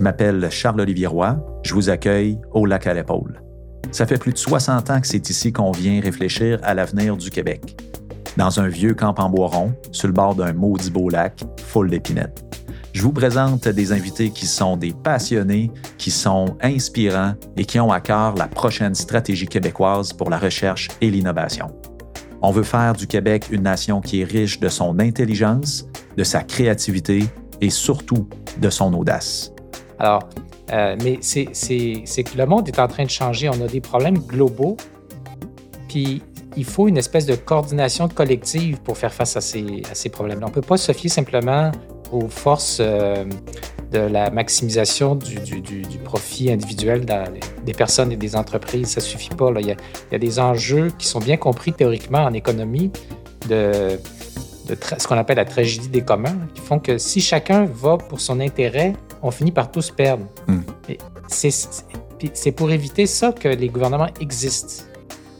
Je m'appelle Charles-Olivier Roy. Je vous accueille au lac à l'épaule. Ça fait plus de 60 ans que c'est ici qu'on vient réfléchir à l'avenir du Québec. Dans un vieux camp en bois rond, sur le bord d'un maudit beau lac, full d'épinettes. Je vous présente des invités qui sont des passionnés, qui sont inspirants et qui ont à cœur la prochaine stratégie québécoise pour la recherche et l'innovation. On veut faire du Québec une nation qui est riche de son intelligence, de sa créativité et surtout de son audace. Alors, euh, mais c'est que le monde est en train de changer. On a des problèmes globaux, puis il faut une espèce de coordination collective pour faire face à ces, problèmes. On ne peut pas se fier simplement aux forces euh, de la maximisation du, profit individuel des personnes et des entreprises. Ça ne suffit pas. Là. Il, y a, il, y a, des enjeux qui sont bien compris théoriquement en économie de, de ce qu'on appelle la tragédie des communs, qui font que si chacun va pour son intérêt, on finit par tous perdre. Mm. C'est pour éviter ça que les gouvernements existent.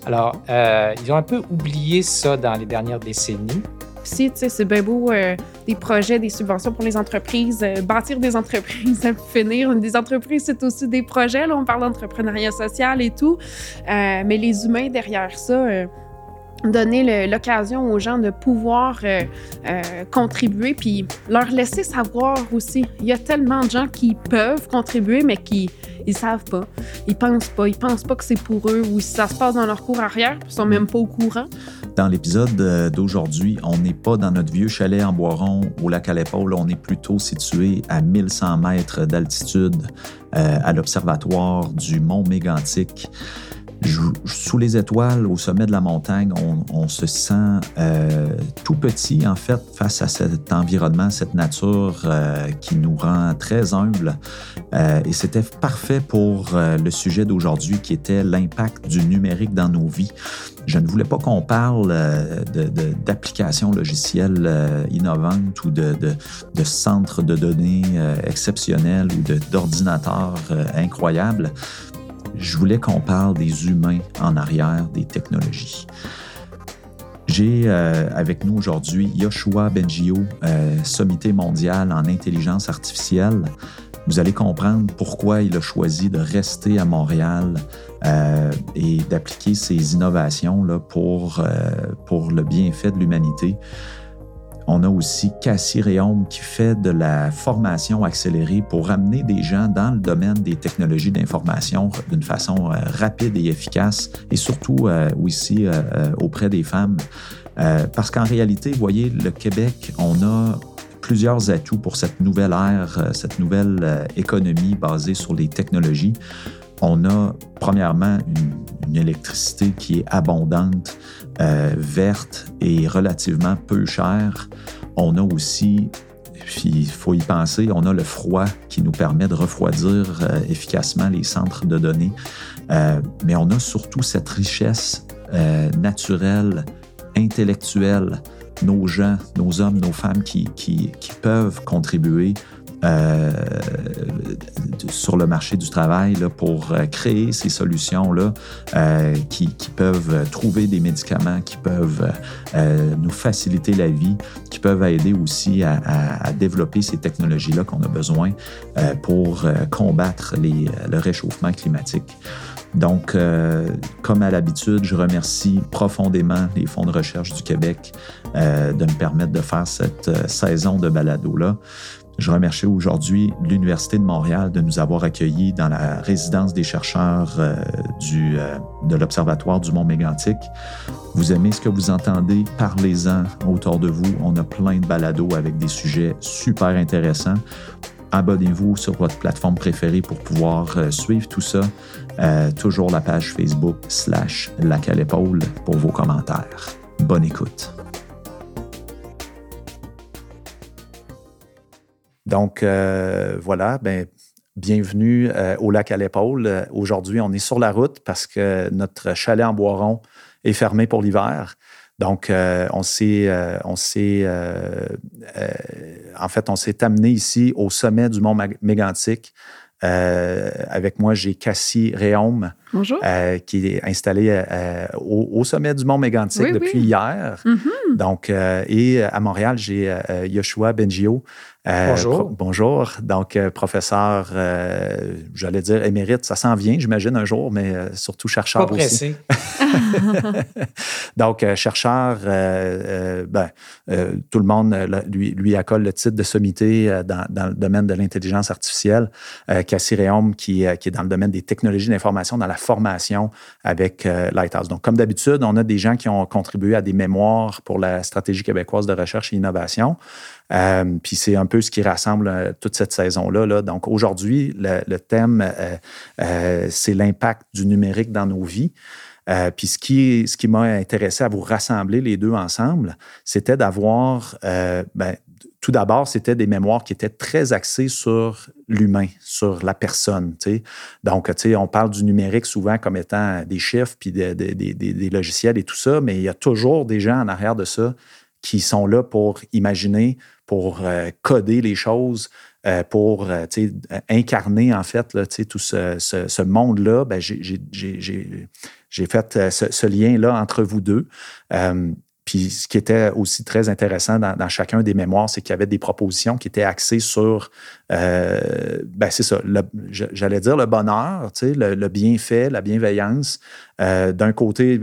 Alors, euh, ils ont un peu oublié ça dans les dernières décennies. Si, tu sais, c'est bien beau euh, des projets, des subventions pour les entreprises, euh, bâtir des entreprises, finir. Des entreprises, c'est aussi des projets. Là, on parle d'entrepreneuriat social et tout. mais les humains derrière ça, donner l'occasion aux gens de pouvoir euh, euh, contribuer, puis leur laisser savoir aussi. Il y a tellement de gens qui peuvent contribuer, mais qui ils savent pas, ils pensent pas, ils pensent pas que c'est pour eux ou si ça se passe dans leur cours arrière, ils sont même pas au courant. Dans l'épisode d'aujourd'hui, on n'est pas dans notre vieux chalet en Boiron au lac à l'épaule, on est plutôt situé à 1100 mètres d'altitude euh, à l'observatoire du mont Mégantic sous les étoiles, au sommet de la montagne, on, se sent euh, tout petit, en fait, face à cet environnement, cette nature euh, qui nous rend très humbles. Euh, et c'était parfait pour le sujet d'aujourd'hui qui était l'impact du numérique dans nos vies. Je ne voulais pas qu'on parle d'applications logicielles innovantes ou de, de, centres de données exceptionnels ou d'ordinateurs incroyables je voulais qu'on parle des humains en arrière des technologies. J'ai euh, avec nous aujourd'hui Yoshua Bengio, euh, sommité mondial en intelligence artificielle. Vous allez comprendre pourquoi il a choisi de rester à Montréal euh, et d'appliquer ces innovations là, pour, pour le bienfait de l'humanité. On a aussi Cassie Réaume qui fait de la formation accélérée pour amener des gens dans le domaine des technologies d'information d'une façon euh, rapide et efficace et surtout euh, aussi euh, auprès des femmes. parce qu'en réalité, vous voyez, le Québec, on a plusieurs atouts pour cette nouvelle ère, cette nouvelle économie basée sur les technologies. On a premièrement une, électricité qui est abondante, euh, verte et relativement peu chère. On a aussi, il faut y penser, on a le froid qui nous permet de refroidir euh, efficacement les centres de données. Euh, mais on a surtout cette richesse naturelle, intellectuelle, nos gens, nos hommes, nos femmes qui, peuvent contribuer euh, sur le marché du travail là, pour euh, créer ces solutions-là euh, qui, qui, peuvent trouver des médicaments, qui peuvent euh, nous faciliter la vie, qui peuvent aider aussi à, à, à développer ces technologies-là qu'on a besoin euh, pour combattre les, le réchauffement climatique. Donc, euh, comme à l'habitude, je remercie profondément les fonds de recherche du Québec euh, de me permettre de faire cette saison de balado-là. Je remercie aujourd'hui l'Université de Montréal de nous avoir accueillis dans la résidence des chercheurs euh, euh, de l'Observatoire du Mont Mégantic. Vous aimez ce que vous entendez? Parlez-en autour de vous. On a plein de balados avec des sujets super intéressants. Abonnez-vous sur votre plateforme préférée pour pouvoir euh, suivre tout ça. toujours la page Facebook slash lac à pour vos commentaires. Bonne écoute. Donc, euh, voilà, ben, bienvenue euh, au lac à l'épaule. Euh, aujourd'hui, on est sur la route parce que notre chalet en Boiron est fermé pour l'hiver. Donc, on s'est, on s'est, en fait, on s'est amené ici au sommet du mont Mégantic. avec moi, j'ai Cassie Réaume. Bonjour. qui est installé au, sommet du Mont Mégantic depuis hier. Mm-hmm. Donc, et à Montréal, j'ai Yoshua Bengio, euh, bonjour. bonjour. Donc, euh, professeur, euh, j'allais dire émérite, ça s'en vient, j'imagine, un jour, mais surtout chercheur Pas pressé. Donc, chercheur, ben, tout le monde lui, lui accole le titre de sommité dans, dans, le domaine de l'intelligence artificielle. Cassie Réaume, qui, qui, est dans le domaine des technologies d'information, dans la formation avec Lighthouse. Donc, comme d'habitude, on a des gens qui ont contribué à des mémoires pour la stratégie québécoise de recherche et innovation. Euh, puis c'est un peu ce qui rassemble euh, toute cette saison-là. Là. Donc aujourd'hui, le, thème, euh, c'est l'impact du numérique dans nos vies. puis ce qui, ce qui m'a intéressé à vous rassembler les deux ensemble, c'était d'avoir, ben, tout d'abord, c'était des mémoires qui étaient très axées sur l'humain, sur la personne. Donc, on parle du numérique souvent comme étant des chiffres, puis des, logiciels et tout ça, mais il y a toujours des gens en arrière de ça qui sont là pour imaginer, pour euh, coder les choses, euh, pour euh, incarner en fait tout ce, monde-là, ben, j'ai fait ce, lien-là entre vous deux. Ce qui était aussi très intéressant dans, chacun des mémoires, c'est qu'il y avait des propositions qui étaient axées sur, ben c'est ça, j'allais dire le bonheur, le, le bienfait, la bienveillance, d'un côté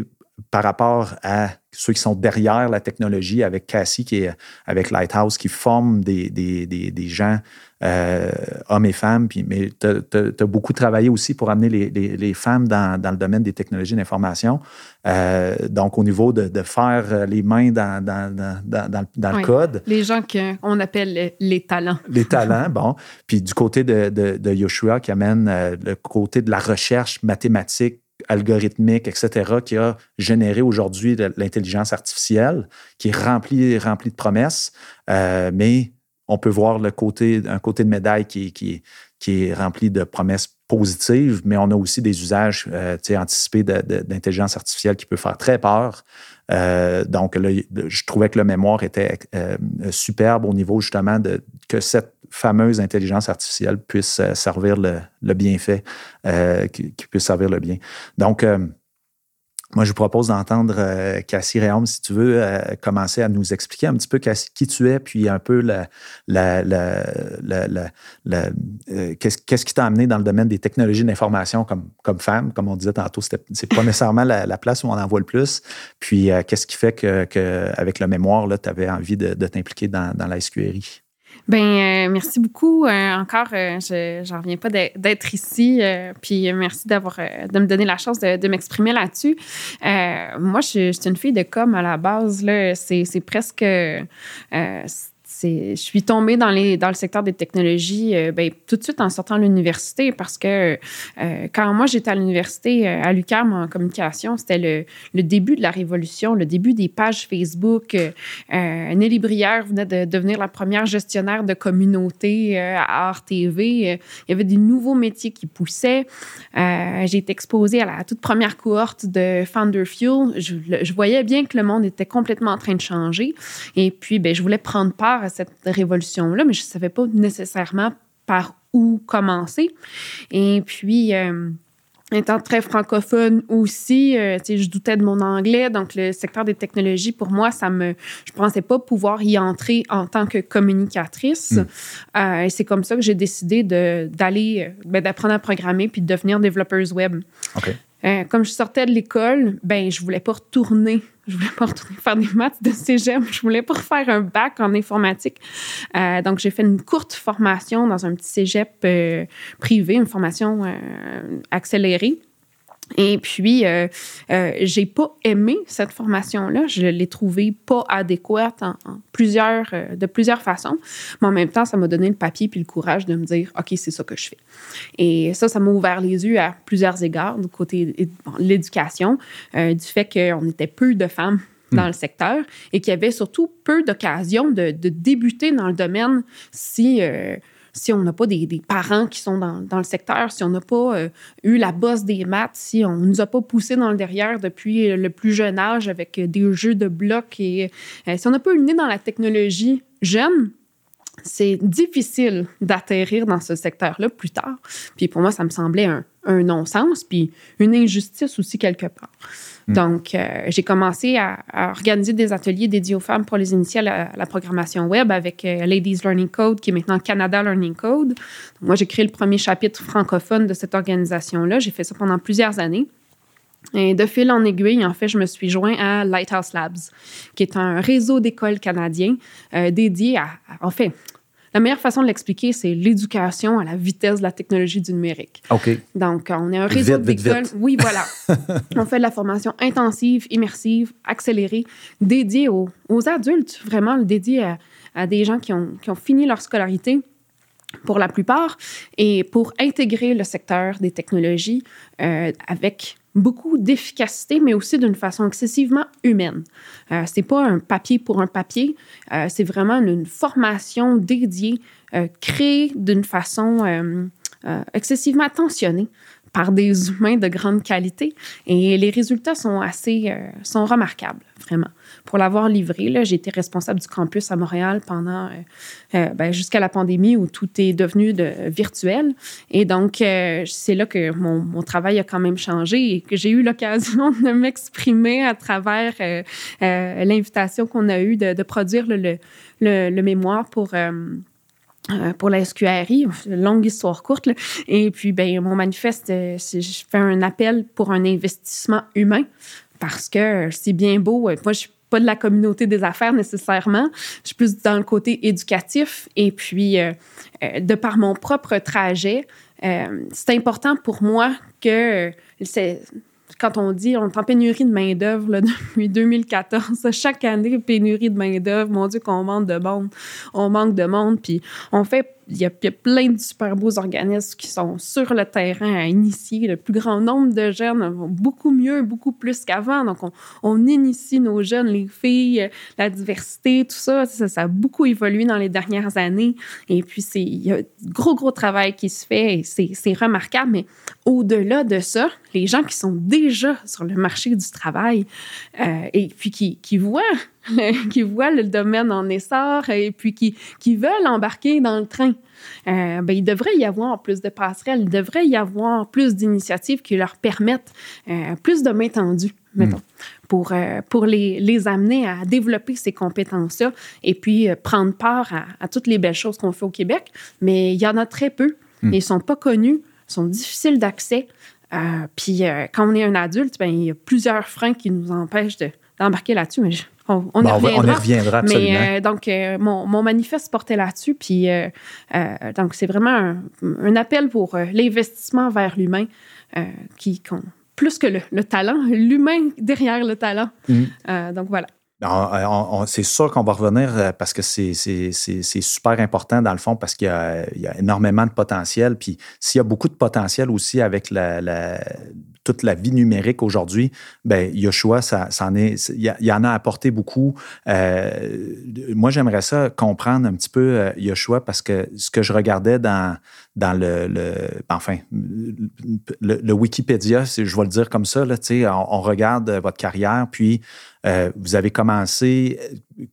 par rapport à ceux qui sont derrière la technologie, avec Cassie, qui est avec Lighthouse, qui forment des, des, des, gens, euh, hommes et femmes. Puis, mais tu as, beaucoup travaillé aussi pour amener les, les, femmes dans, dans, le domaine des technologies d'information. Euh, donc, au niveau de, de, faire les mains dans, dans, dans, dans le code. Les gens qu'on appelle les talents. Les talents, bon. Puis du côté de, de, de Yoshua, qui amène euh, le côté de la recherche mathématique algorithmique, etc., qui a généré aujourd'hui l'intelligence artificielle, qui est remplie, remplie de promesses, euh, mais on peut voir le côté, un côté de médaille qui, qui, qui est rempli de promesses positives, mais on a aussi des usages euh, anticipés d'intelligence artificielle qui peut faire très peur. Euh, donc, là, je trouvais que le mémoire était euh, superbe au niveau justement de que cette fameuse intelligence artificielle puisse servir le, bienfait, qui, puisse servir le bien. Donc, moi, je vous propose d'entendre Cassie Réaume, si tu veux, commencer à nous expliquer un petit peu qui tu es, puis un peu la, qu'est-ce qui t'a amené dans le domaine des technologies d'information comme, comme femme? Comme on disait tantôt, c'est pas nécessairement la, place où on en voit le plus. Puis, qu'est-ce qui fait que, avec le mémoire, tu avais envie de, t'impliquer dans, dans la SQRI? Ben euh, merci beaucoup. Euh, encore, euh, je n'en reviens pas d'être ici. puis merci d'avoir de me donner la chance de, m'exprimer là-dessus. moi, je, je, suis une fille de com à la base. C'est presque je suis tombée dans, le secteur des technologies euh, ben, tout de suite en sortant de l'université parce que euh, quand moi j'étais à l'université euh, à l'UQAM en communication, c'était le, début de la révolution, le début des pages Facebook. Nelly Brière venait de devenir la première gestionnaire de communauté à RTV. il y avait des nouveaux métiers qui poussaient. J'ai été exposée à la toute première cohorte de Founder Fuel. Je, je, voyais bien que le monde était complètement en train de changer. Et puis, ben, je voulais prendre part cette révolution-là, mais je ne savais pas nécessairement par où commencer. Et puis, euh, étant très francophone aussi, euh, je doutais de mon anglais, donc le secteur des technologies, pour moi, ça me, je pensais pas pouvoir y entrer en tant que communicatrice. Hmm. Euh, et c'est comme ça que j'ai décidé d'aller, ben, d'apprendre à programmer puis de devenir développeuse web. Comme je sortais de l'école, ben je voulais pas retourner je voulais pas retourner faire des maths de cégep. Je voulais pas faire un bac en informatique. Euh, donc, j'ai fait une courte formation dans un petit cégep euh, privé, une formation euh, accélérée. Et puis, euh, euh, j'ai pas aimé cette formation-là. Je l'ai trouvée pas adéquate en, plusieurs, euh, de plusieurs façons. Mais en même temps, ça m'a donné le papier puis le courage de me dire, OK, c'est ça que je fais. Et ça, ça m'a ouvert les yeux à plusieurs égards du côté de l'éducation, euh, du fait qu'on était peu de femmes dans hmm. le secteur et qu'il y avait surtout peu d'occasions de, de, débuter dans le domaine si si on n'a pas des, parents qui sont dans, le secteur, si on n'a pas euh, eu la bosse des maths, si on ne nous a pas poussé dans le derrière depuis le plus jeune âge avec des jeux de blocs et euh, si on n'a pas eu le nez dans la technologie jeune, c'est difficile d'atterrir dans ce secteur-là plus tard. Puis pour moi, ça me semblait un, un non-sens, puis une injustice aussi quelque part. Mm. Donc, euh, j'ai commencé à, organiser des ateliers dédiés aux femmes pour les initier à la, programmation web avec euh, Ladies Learning Code, qui est maintenant Canada Learning Code. moi, j'ai créé le premier chapitre francophone de cette organisation-là. J'ai fait ça pendant plusieurs années. Et de fil en aiguille, en fait, je me suis joint à Lighthouse Labs, qui est un réseau d'écoles canadiens euh, dédié à, en fait, la meilleure façon de l'expliquer, c'est l'éducation à la vitesse de la technologie du numérique. OK. Donc, on est un réseau d'écoles. Oui, voilà. on fait de la formation intensive, immersive, accélérée, dédiée aux, adultes, vraiment dédiée à, des gens qui ont, qui ont fini leur scolarité pour la plupart, et pour intégrer le secteur des technologies euh, avec beaucoup d'efficacité, mais aussi d'une façon excessivement humaine. Euh, c'est pas un papier pour un papier, euh, c'est vraiment une, formation dédiée, euh, créée d'une façon euh, excessivement attentionnée par des humains de grande qualité. Et les résultats sont assez, sont remarquables, vraiment pour l'avoir livré. J'ai été responsable du campus à Montréal pendant euh, euh, ben, jusqu'à la pandémie où tout est devenu de, virtuel. Et donc, euh, c'est là que mon, mon, travail a quand même changé et que j'ai eu l'occasion de m'exprimer à travers l'invitation qu'on a eue de, produire le, le, mémoire pour pour la SQRI, longue histoire courte. Et puis, ben, mon manifeste, je fais un appel pour un investissement humain parce que c'est bien beau. Moi, pas de la communauté des affaires nécessairement. Je suis plus dans le côté éducatif. Et puis, euh, euh, de par mon propre trajet, euh, c'est important pour moi que c'est quand on dit on est en pénurie de main-d'œuvre depuis 2014, chaque année, pénurie de main-d'œuvre, mon Dieu, qu'on manque de monde, on manque de monde, puis on fait il y, a, plein de super beaux organismes qui sont sur le terrain à initier le plus grand nombre de jeunes, beaucoup mieux, beaucoup plus qu'avant. Donc, on, initie nos jeunes, les filles, la diversité, tout ça, ça, a beaucoup évolué dans les dernières années. Et puis, il y a gros, gros travail qui se fait c'est remarquable. Mais au-delà de ça, les gens qui sont déjà sur le marché du travail euh, et puis qui, qui voient qui voient le domaine en essor et puis qui, qui veulent embarquer dans le train. Euh, ben, il devrait y avoir plus de passerelles, il devrait y avoir plus d'initiatives qui leur permettent euh, plus de main tendue, mettons, hmm. pour, euh, pour les, les, amener à développer ces compétences-là et puis prendre part à, toutes les belles choses qu'on fait au Québec. Mais il y en a très peu. Hmm. Ils ne sont pas connus, sont difficiles d'accès. puis quand on est un adulte, ben, il y a plusieurs freins qui nous empêchent d'embarquer là-dessus. Mais on, on, y reviendra. absolument. Mais, euh, donc, euh, mon, mon, manifeste portait là-dessus. Puis, euh, donc, c'est vraiment un, appel pour l'investissement vers l'humain qui compte plus que le, talent, l'humain derrière le talent. Mm. donc, voilà. C'est sûr qu'on va revenir parce que c'est super important dans le fond parce qu'il y, y, a énormément de potentiel. Puis s'il y a beaucoup de potentiel aussi avec la, la, toute la vie numérique aujourd'hui, ben Yoshua, ça, en est, il y, en a apporté beaucoup. Euh, moi, j'aimerais ça comprendre un petit peu euh, Yoshua parce que ce que je regardais dans, dans le, le enfin, le, Wikipédia, je vais le dire comme ça, là, on, on regarde votre carrière, puis euh, vous avez commencé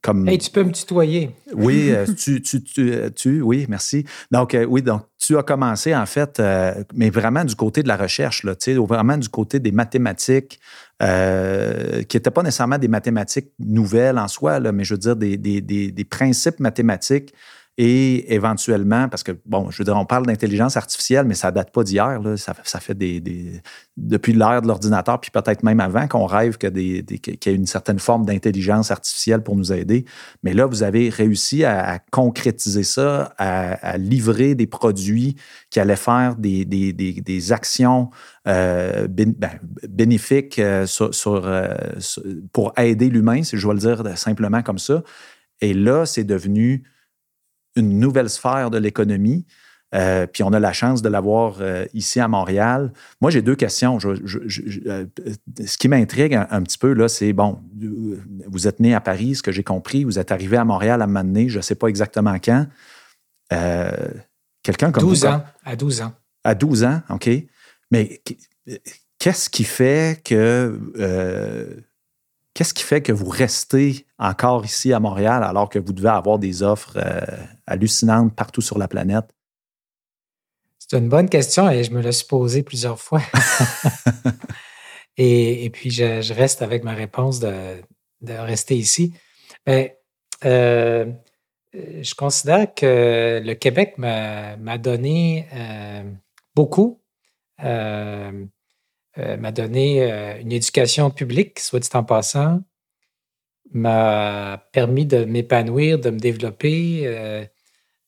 comme. Hey, tu peux me tutoyer. Oui, tu, tu, tu, tu, oui, merci. Donc, oui, donc tu as commencé, en fait, euh, mais vraiment du côté de la recherche, là, vraiment du côté des mathématiques, euh, qui n'étaient pas nécessairement des mathématiques nouvelles en soi, là, mais je veux dire des, des, des principes mathématiques et éventuellement, parce que, bon, je veux dire, on parle d'intelligence artificielle, mais ça date pas d'hier. Ça, ça, fait des, des depuis l'ère de l'ordinateur, puis peut-être même avant, qu'on rêve qu'il y ait une certaine forme d'intelligence artificielle pour nous aider. Mais là, vous avez réussi à, concrétiser ça, à, livrer des produits qui allaient faire des, des actions euh, ben, bénéfiques euh, euh, sur, pour aider l'humain, si je dois le dire simplement comme ça. Et là, c'est devenu une nouvelle sphère de l'économie. Euh, puis on a la chance de l'avoir euh, ici à Montréal. Moi, j'ai deux questions. Euh, ce qui m'intrigue un, petit peu, là, c'est, bon, vous êtes né à Paris, ce que j'ai compris, vous êtes arrivé à Montréal à un moment donné, je ne sais pas exactement quand. Quelqu'un comme 12 ans, à 12 ans. À 12 ans, OK. Mais qu'est-ce qui fait que qu'est-ce qui fait que vous restez encore ici à Montréal alors que vous devez avoir des offres euh, hallucinantes partout sur la planète? C'est une bonne question et je me l'ai posée plusieurs fois. et, puis, je, reste avec ma réponse de, rester ici. Mais euh, je considère que le Québec m'a donné euh, beaucoup. Euh, m'a donné une éducation publique, soit dit en passant, m'a permis de m'épanouir, de me développer,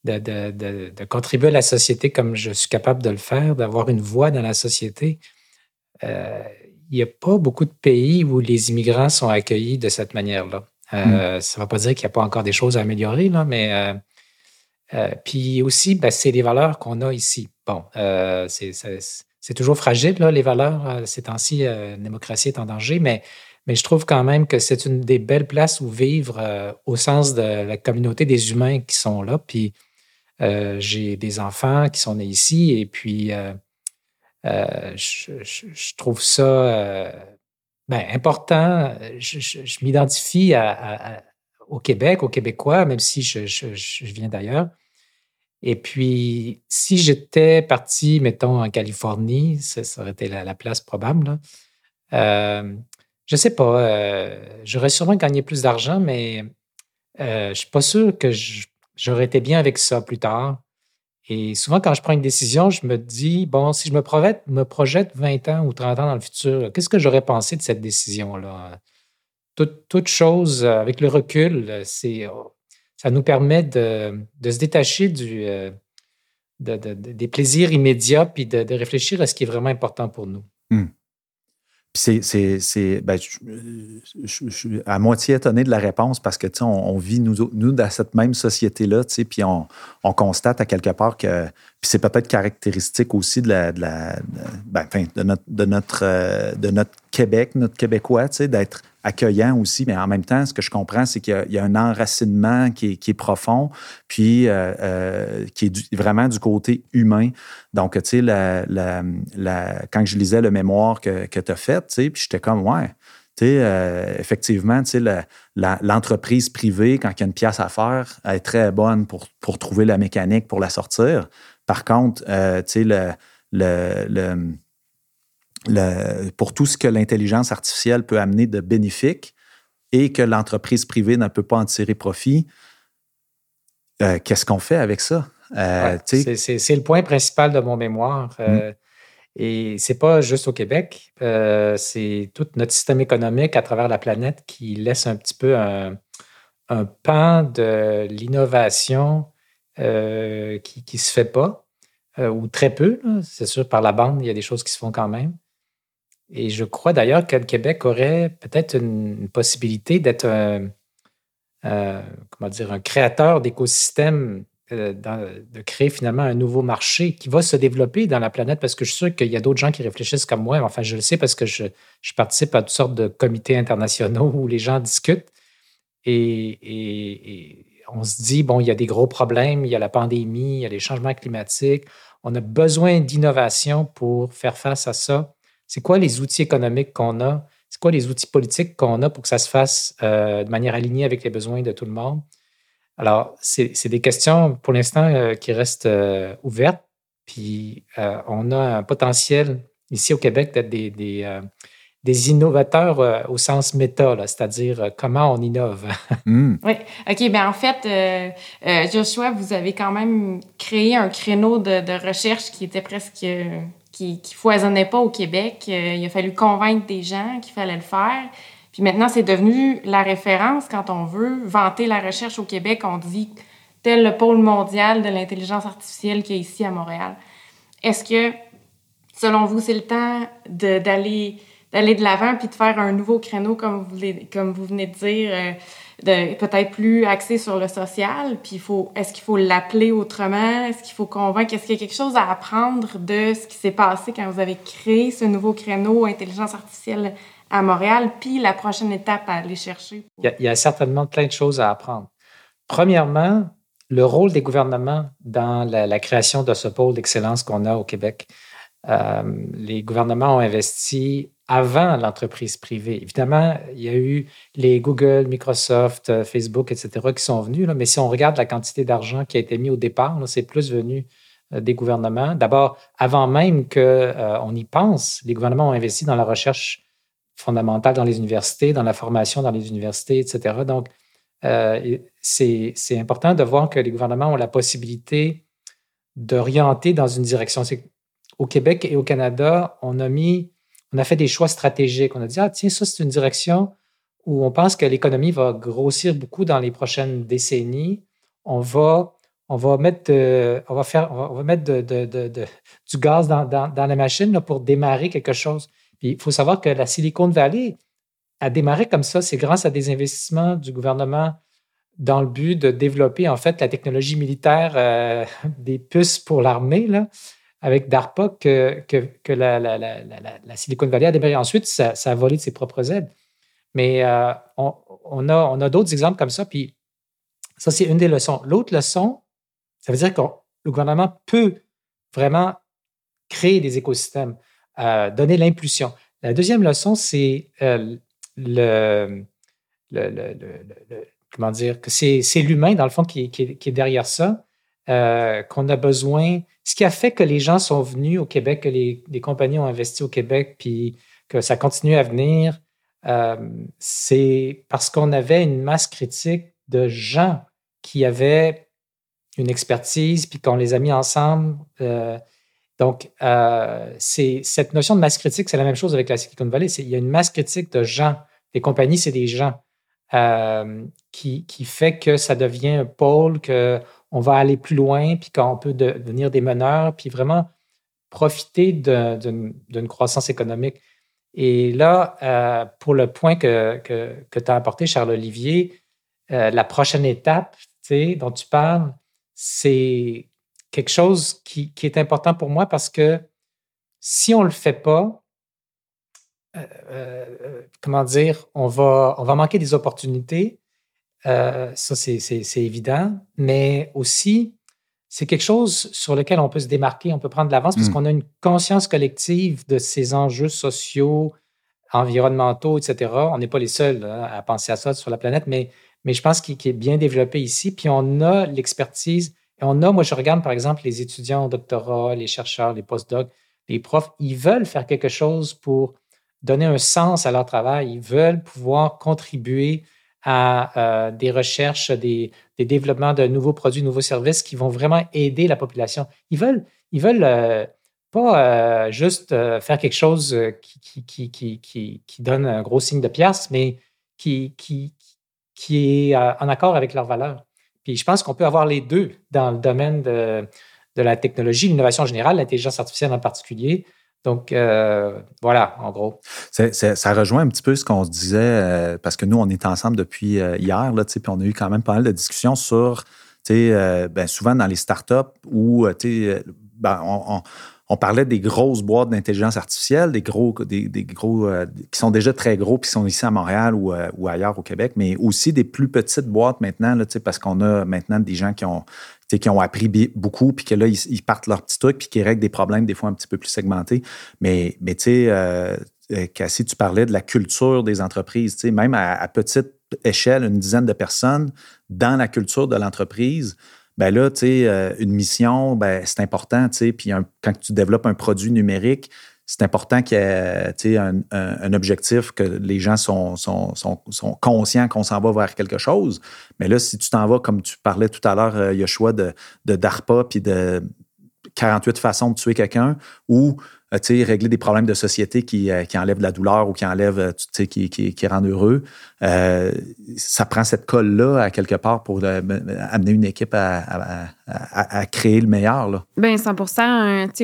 de, contribuer à la société comme je suis capable de le faire, d'avoir une voix dans la société. Euh, il n'y a pas beaucoup de pays où les immigrants sont accueillis de cette manière-là. Euh, hmm. Ça ne va pas dire qu'il n'y a pas encore des choses à améliorer, là, mais euh, puis aussi, ben, c'est les valeurs qu'on a ici. Bon, c'est toujours fragile, les valeurs. Ces temps-ci, la démocratie est en danger, mais, je trouve quand même que c'est une des belles places où vivre au sens de la communauté des humains qui sont là. Puis euh, j'ai des enfants qui sont nés ici et puis euh, euh, je, trouve ça ben, important. Je, m'identifie au Québec, aux Québécois, même si je, viens d'ailleurs. Et puis, si j'étais parti, mettons, en Californie, ça, aurait été la, place probable. je ne sais pas. J'aurais sûrement gagné plus d'argent, mais je ne suis pas sûr que je j'aurais été bien avec ça plus tard. Et souvent, quand je prends une décision, je me dis, bon, si je me projette, me projette 20 ans ou 30 ans dans le futur, qu'est-ce que j'aurais pensé de cette décision-là? Toute, chose, euh, avec le recul, c'est, oh, ça nous permet de, se détacher du, euh, des plaisirs immédiats puis de, réfléchir à ce qui est vraiment important pour nous. Mmh c'est, ben, je, suis à moitié étonné de la réponse parce que, on, vit, nous, nous, dans cette même société-là, puis on, on, constate à quelque part que, puis c'est peut-être caractéristique aussi de la, de, la, ben, de notre, de, notre, euh, de notre Québec, notre Québécois, d'être accueillant aussi, mais en même temps, ce que je comprends, c'est qu'il y, a un enracinement qui est, profond, puis euh, euh, qui est vraiment du côté humain. Donc, tu sais, quand je lisais le mémoire que, que tu as fait, tu sais, puis j'étais comme, ouais, tu sais, euh, effectivement, l'entreprise privée, quand il y a une pièce à faire, elle est très bonne pour, trouver la mécanique pour la sortir. Par contre, sais, le, le pour tout ce que l'intelligence artificielle peut amener de bénéfique et que l'entreprise privée ne peut pas en tirer profit, euh, qu'est-ce qu'on fait avec ça? Euh, c'est le point principal de mon mémoire. Euh, mm. Et c'est pas juste au Québec, c'est tout notre système économique à travers la planète qui laisse un petit peu un, pan de l'innovation qui ne se fait pas, ou très peu. C'est sûr, par la bande, il y a des choses qui se font quand même. Et je crois d'ailleurs que le Québec aurait peut-être une, possibilité d'être un, comment dire, un créateur d'écosystèmes, euh, de créer finalement un nouveau marché qui va se développer dans la planète parce que je suis sûr qu'il y a d'autres gens qui réfléchissent comme moi. Enfin, je le sais parce que je, participe à toutes sortes de comités internationaux où les gens discutent et, on se dit, bon, il y a des gros problèmes, il y a la pandémie, il y a les changements climatiques. On a besoin d'innovation pour faire face à ça. C'est quoi les outils économiques qu'on a? C'est quoi les outils politiques qu'on a pour que ça se fasse euh, de manière alignée avec les besoins de tout le monde? Alors, c'est des questions pour l'instant euh, qui restent euh, ouvertes. Puis, on a un potentiel ici au Québec d'être des, des, innovateurs au sens méta, c'est-à-dire comment on innove. Hmm. Oui, OK. Bien, en fait, Joshua, vous avez quand même créé un créneau de, de recherche qui était presque qui, qui foisonnait pas au Québec. Euh, il a fallu convaincre des gens qu'il fallait le faire. Puis maintenant, c'est devenu la référence quand on veut vanter la recherche au Québec. On dit tel le pôle mondial de l'intelligence artificielle qui est ici à Montréal. Est-ce que, selon vous, c'est le temps d'aller d'aller de l'avant puis de faire un nouveau créneau, comme vous, comme vous venez de dire, euh, peut-être plus axé sur le social, puis faut, est-ce qu'il faut l'appeler autrement? Est-ce qu'il faut convaincre? Est-ce qu'il y a quelque chose à apprendre de ce qui s'est passé quand vous avez créé ce nouveau créneau intelligence artificielle à Montréal, puis la prochaine étape à aller chercher? Il, y a, certainement plein de choses à apprendre. Premièrement, le rôle des gouvernements dans la, création de ce pôle d'excellence qu'on a au Québec. Euh, les gouvernements ont investi avant l'entreprise privée. Évidemment, il y a eu les Google, Microsoft, euh, Facebook, etc., qui sont venus, mais si on regarde la quantité d'argent qui a été mis au départ, c'est plus venu euh, des gouvernements. D'abord, avant même qu'on euh, y pense, les gouvernements ont investi dans la recherche fondamentale dans les universités, dans la formation dans les universités, etc. Donc, c'est important de voir que les gouvernements ont la possibilité d'orienter dans une direction. Au Québec et au Canada, on a mis on a fait des choix stratégiques. On a dit, ah, tiens, ça, c'est une direction où on pense que l'économie va grossir beaucoup dans les prochaines décennies. On va, on mettre, du gaz dans, la machine pour démarrer quelque chose. il faut savoir que la Silicon Valley a démarré comme ça. C'est grâce à des investissements du gouvernement dans le but de développer en fait la technologie militaire euh, des puces pour l'armée. Avec DARPA que, la, Silicon Valley a démarré. Ensuite, ça, a volé de ses propres aides. Mais euh, on, a, d'autres exemples comme ça. Puis ça, c'est une des leçons. L'autre leçon, ça veut dire que le gouvernement peut vraiment créer des écosystèmes, euh, donner l'impulsion. La deuxième leçon, c'est euh, le, comment dire, que c'est, l'humain, dans le fond, qui, est derrière ça, qu'on a besoin ce qui a fait que les gens sont venus au Québec, que les, compagnies ont investi au Québec, puis que ça continue à venir, euh, c'est parce qu'on avait une masse critique de gens qui avaient une expertise, puis qu'on les a mis ensemble. Euh, donc, euh, cette notion de masse critique, c'est la même chose avec la Silicon Valley. Il y a une masse critique de gens. Les compagnies, c'est des gens qui, qui, fait que ça devient un pôle que on va aller plus loin, puis qu'on peut devenir des meneurs, puis vraiment profiter d'une croissance économique. Et là, euh, pour le point que, que, tu as apporté, Charles-Olivier, euh, la prochaine étape dont tu parles, c'est quelque chose qui, est important pour moi parce que si on ne le fait pas, euh, comment dire, on va manquer des opportunités euh, ça, c'est évident. Mais aussi, c'est quelque chose sur lequel on peut se démarquer, on peut prendre de l'avance parce mmh. qu'on a une conscience collective de ces enjeux sociaux, environnementaux, etc. On n'est pas les seuls hein, à penser à ça sur la planète, mais, mais je pense qu'il est bien développé ici. Puis on a l'expertise. Et on a, moi, je regarde par exemple les étudiants au doctorat, les chercheurs, les postdocs, les profs, ils veulent faire quelque chose pour donner un sens à leur travail. Ils veulent pouvoir contribuer à euh, des recherches, des, développements de nouveaux produits, nouveaux services qui vont vraiment aider la population. Ils veulent, ils veulent euh, pas euh, juste faire quelque chose qui, donne un gros signe de pièce, mais qui est en accord avec leurs valeurs. Puis je pense qu'on peut avoir les deux dans le domaine de, de la technologie, l'innovation générale, l'intelligence artificielle en particulier. Donc, euh, voilà, en gros. ça rejoint un petit peu ce qu'on se disait, euh, parce que nous, on est ensemble depuis euh, hier, là, puis on a eu quand même pas mal de discussions sur, ben, souvent dans les startups où, ben, on, on, parlait des grosses boîtes d'intelligence artificielle, des gros, des, gros qui sont déjà très gros, puis qui sont ici à Montréal ou, ou, ailleurs au Québec, mais aussi des plus petites boîtes maintenant, là, parce qu'on a maintenant des gens qui ont qui ont appris beaucoup, puis que là, ils, partent leur petit truc, puis qui règlent des problèmes des fois un petit peu plus segmentés. Mais, mais tu sais, euh, euh, Cassie, tu parlais de la culture des entreprises. Même à, petite échelle, une dizaine de personnes dans la culture de l'entreprise, ben là, tu sais, euh, une mission, ben, c'est important, puis quand tu développes un produit numérique, c'est important qu'il y ait un, objectif, que les gens sont, conscients qu'on s'en va vers quelque chose. Mais là, si tu t'en vas, comme tu parlais tout à l'heure, euh, il y a choix de, de DARPA puis de 48 façons de tuer quelqu'un ou euh, régler des problèmes de société qui, euh, qui, enlèvent de la douleur ou qui enlèvent, qui, qui, qui rendent heureux. Euh, ça prend cette colle-là à quelque part pour amener une équipe à, créer le meilleur. Là. Bien, 100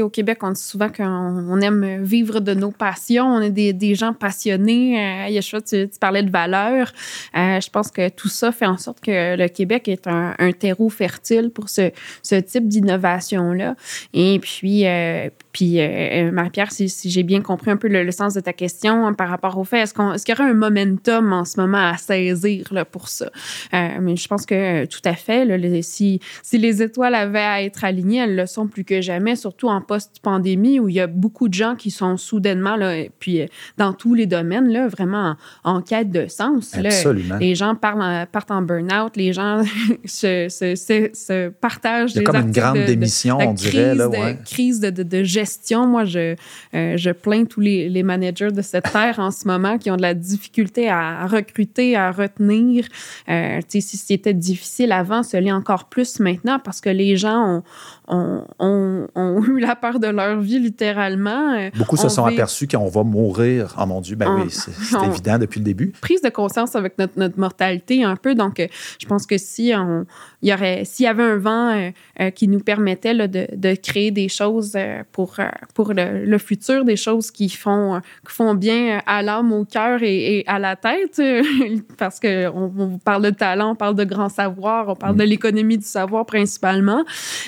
Au Québec, on dit souvent qu'on aime vivre de nos passions. On est des, gens passionnés. Yeshua, tu, tu, parlais de valeurs. je pense que tout ça fait en sorte que le Québec est un, terreau fertile pour ce, ce type d'innovation-là. Et puis, puis Marie-Pierre, si, j'ai bien compris un peu le, sens de ta question hein, par rapport au fait, est-ce, qu'on, est-ce qu'il y aurait un momentum en ce moment à saisir là, pour ça? mais je pense que tout à fait. Là, si, si les étoiles avaient à être alignées, elles le sont plus que jamais, surtout en post-pandémie où il y a beaucoup de gens qui sont soudainement, là, puis dans tous les domaines, là, vraiment en, quête de sens. Absolument. Les gens parlent, partent en burn-out, les gens se, se, se, partagent. Il y a comme une grande démission, on dirait. Là, ouais. crise de, de, gestion. Moi, je, euh, je plains tous les, les, managers de cette terre en ce moment qui ont de la difficulté à recruter, à retenir. Euh, si c'était difficile avant, ce l'est encore plus maintenant parce que les gens ont, ont, ont, eu la peur de leur vie littéralement. Euh, Beaucoup se sont aperçus qu'on va mourir. Oh mon Dieu, ben oui, c'est évident depuis le début. Prise de conscience avec notre, notre mortalité un peu. Donc, je pense que si on, il y aurait, s'il y avait un vent qui nous permettait là, de, de, créer des choses pour, pour le, futur, des choses qui font, qui font bien à l'âme, au cœur et, à la tête, parce qu'on on parle de talent, on parle de grand savoir, on parle de mm. l'économie du savoir principalement.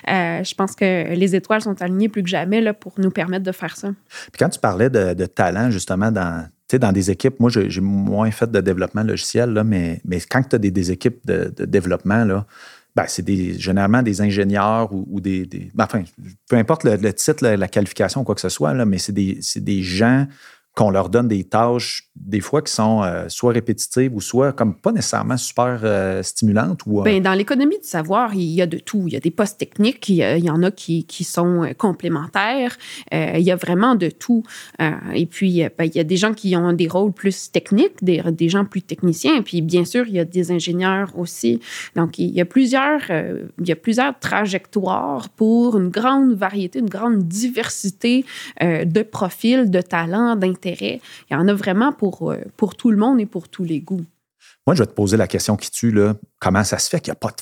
Euh, je pense que les étoiles sont alignées plus que jamais là, pour nous permettre de faire ça. Puis quand tu parlais de, talent, justement, dans, dans des équipes, moi, j'ai moins fait de développement logiciel, là, mais, mais quand tu as des, équipes de, développement, là, ben, c'est des, généralement des ingénieurs ou, des, ben, enfin, peu importe le, titre, la, qualification ou quoi que ce soit, là, mais c'est des, des gens qu'on leur donne des tâches, des fois qui sont euh, soit répétitives ou soit comme pas nécessairement super euh, stimulantes. Ou, euh, Bien, dans l'économie du savoir, il y a de tout. Il y a des postes techniques, il y, en a qui, qui sont complémentaires, il y a vraiment de tout. et puis, ben, il y a des gens qui ont des rôles plus techniques, des, des, gens plus techniciens, et puis bien sûr, il y a des ingénieurs aussi. Donc, il y a plusieurs, il y a plusieurs trajectoires pour une grande variété, une grande diversité de profils, de talents, d'intérêts il y en a vraiment pour, euh, pour tout le monde et pour tous les goûts. Moi, je vais te poser la question qui tue, là. Comment ça se fait qu'il n'y a pas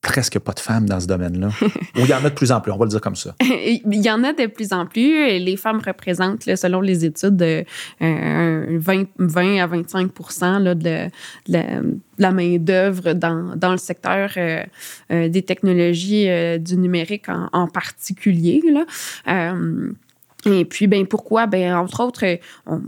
presque pas de femmes dans ce domaine-là? Ou il y en a de plus en plus, on va le dire comme ça. il y en a de plus en plus. Les femmes représentent, selon les études, de, 20, euh, à 25% de, la, main-d'œuvre dans, le secteur euh, des technologies du numérique en, particulier. Là. Et puis, ben pourquoi? Ben, entre autres, on,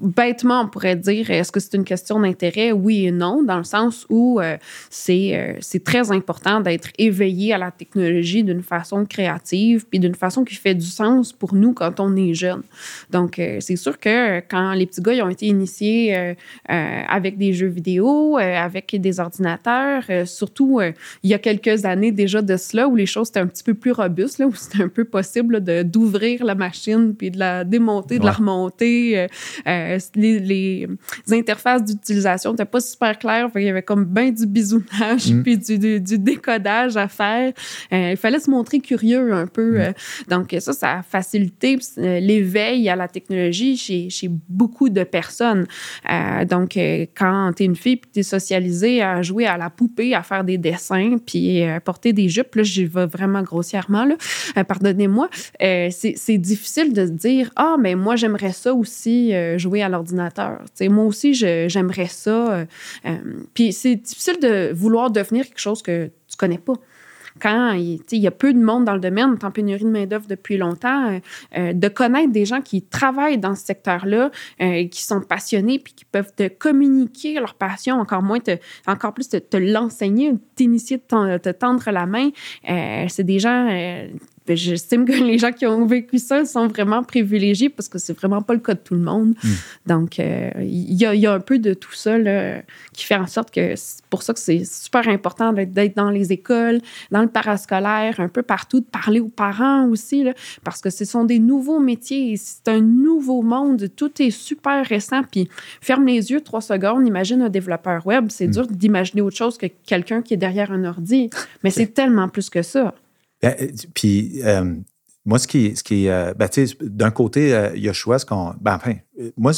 bêtement, on pourrait dire, est-ce que c'est une question d'intérêt? Oui et non, dans le sens où euh, c'est, euh, c'est très important d'être éveillé à la technologie d'une façon créative, puis d'une façon qui fait du sens pour nous quand on est jeune. Donc, euh, c'est sûr que quand les petits gars ils ont été initiés avec des jeux vidéo, avec des ordinateurs, surtout il y a quelques années déjà de cela, où les choses étaient un petit peu plus robustes, là, où c'était un peu possible de, d'ouvrir la machine, puis de la démonter, de la remonter. Euh, les, interfaces d'utilisation n'étaient pas super claires. Il y avait comme bien du bisounage mm. puis du, décodage à faire. Euh, il fallait se montrer curieux un peu. Mm. Euh. donc, ça, ça a facilité l'éveil à la technologie chez, chez beaucoup de personnes. donc, quand tu es une fille puis tu es socialisée à jouer à la poupée, à faire des dessins puis à porter des jupes, là, j'y vais vraiment grossièrement, là. pardonnez-moi, c'est difficile de se dire Ah, mais moi, j'aimerais ça aussi jouer à l'ordinateur. Moi aussi, j'aimerais ça. Euh, euh, puis c'est difficile de vouloir devenir quelque chose que tu connais pas quand il y a peu de monde dans le domaine, en pénurie de main-d'œuvre depuis longtemps, euh, de connaître des gens qui travaillent dans ce secteur-là, qui sont passionnés, puis qui peuvent te communiquer leur passion, encore moins, encore plus te, l'enseigner, t'initier, te, te tendre la main. c'est des gens j'estime que les gens qui ont vécu ça sont vraiment privilégiés parce que c'est vraiment pas le cas de tout le monde. Hmm. Donc, euh, il y, a, un peu de tout ça qui fait en sorte que c'est pour ça que c'est super important d'être dans les écoles, dans le parascolaire, un peu partout, de parler aux parents aussi, parce que ce sont des nouveaux métiers, c'est un nouveau monde, tout est super récent. Puis, ferme les yeux trois secondes, imagine un développeur web, c'est hmm. dur d'imaginer autre chose que quelqu'un qui est derrière un ordi, mais c'est tellement plus que ça. Ben, euh, puis, euh, moi, ce qui, ce qui euh, ben, d'un côté, il y a choix, ce qu'on. Ben, enfin, moi,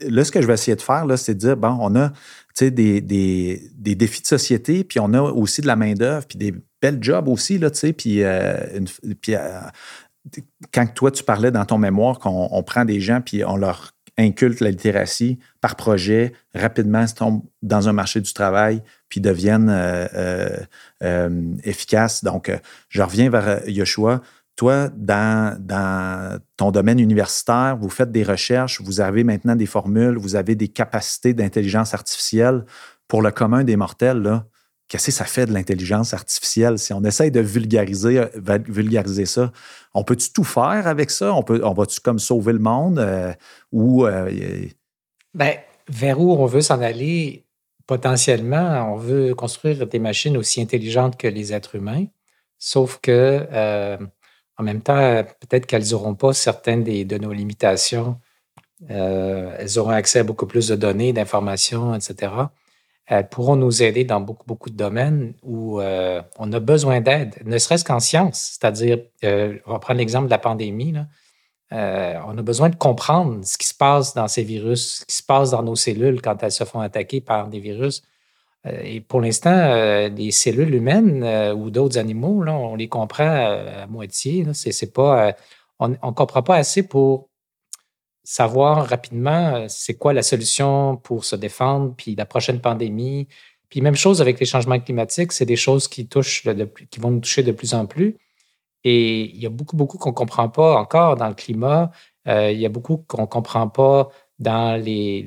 là, ce que je vais essayer de faire, là, c'est de dire, bon, on a des, des, des, défis de société, puis on a aussi de la main-d'œuvre, puis des belles jobs aussi, là, tu sais, puis, puis quand toi, tu parlais dans ton mémoire qu'on prend des gens, puis on leur inculque la littératie par projet, rapidement se tombent dans un marché du travail, puis deviennent euh, euh, euh, efficaces. Donc, je reviens vers Yoshua. toi, dans, dans, ton domaine universitaire, vous faites des recherches, vous avez maintenant des formules, vous avez des capacités d'intelligence artificielle. Pour le commun des mortels, là, qu'est-ce que ça fait de l'intelligence artificielle? Si on essaye de vulgariser, vulgariser ça, on peut-tu tout faire avec ça? On, on va-tu comme sauver le monde? Euh, ou, euh, ben, vers où on veut s'en aller, potentiellement, on veut construire des machines aussi intelligentes que les êtres humains, sauf que euh, en même temps, peut-être qu'elles n'auront pas certaines de nos limitations. elles auront accès à beaucoup plus de données, d'informations, etc elles pourront nous aider dans beaucoup, beaucoup de domaines où euh, on a besoin d'aide, ne serait-ce qu'en science. C'est-à-dire, euh, on va prendre l'exemple de la pandémie. Euh, on a besoin de comprendre ce qui se passe dans ces virus, ce qui se passe dans nos cellules quand elles se font attaquer par des virus. et pour l'instant, les cellules humaines ou d'autres animaux, là, on les comprend à, moitié. Pas, on ne comprend pas assez pour savoir rapidement euh, c'est quoi la solution pour se défendre, puis la prochaine pandémie. Puis même chose avec les changements climatiques, c'est des choses qui touchent, qui vont nous toucher de plus en plus. Et il y a beaucoup, beaucoup qu'on ne comprend pas encore dans le climat. Euh, il y a beaucoup qu'on ne comprend pas dans les,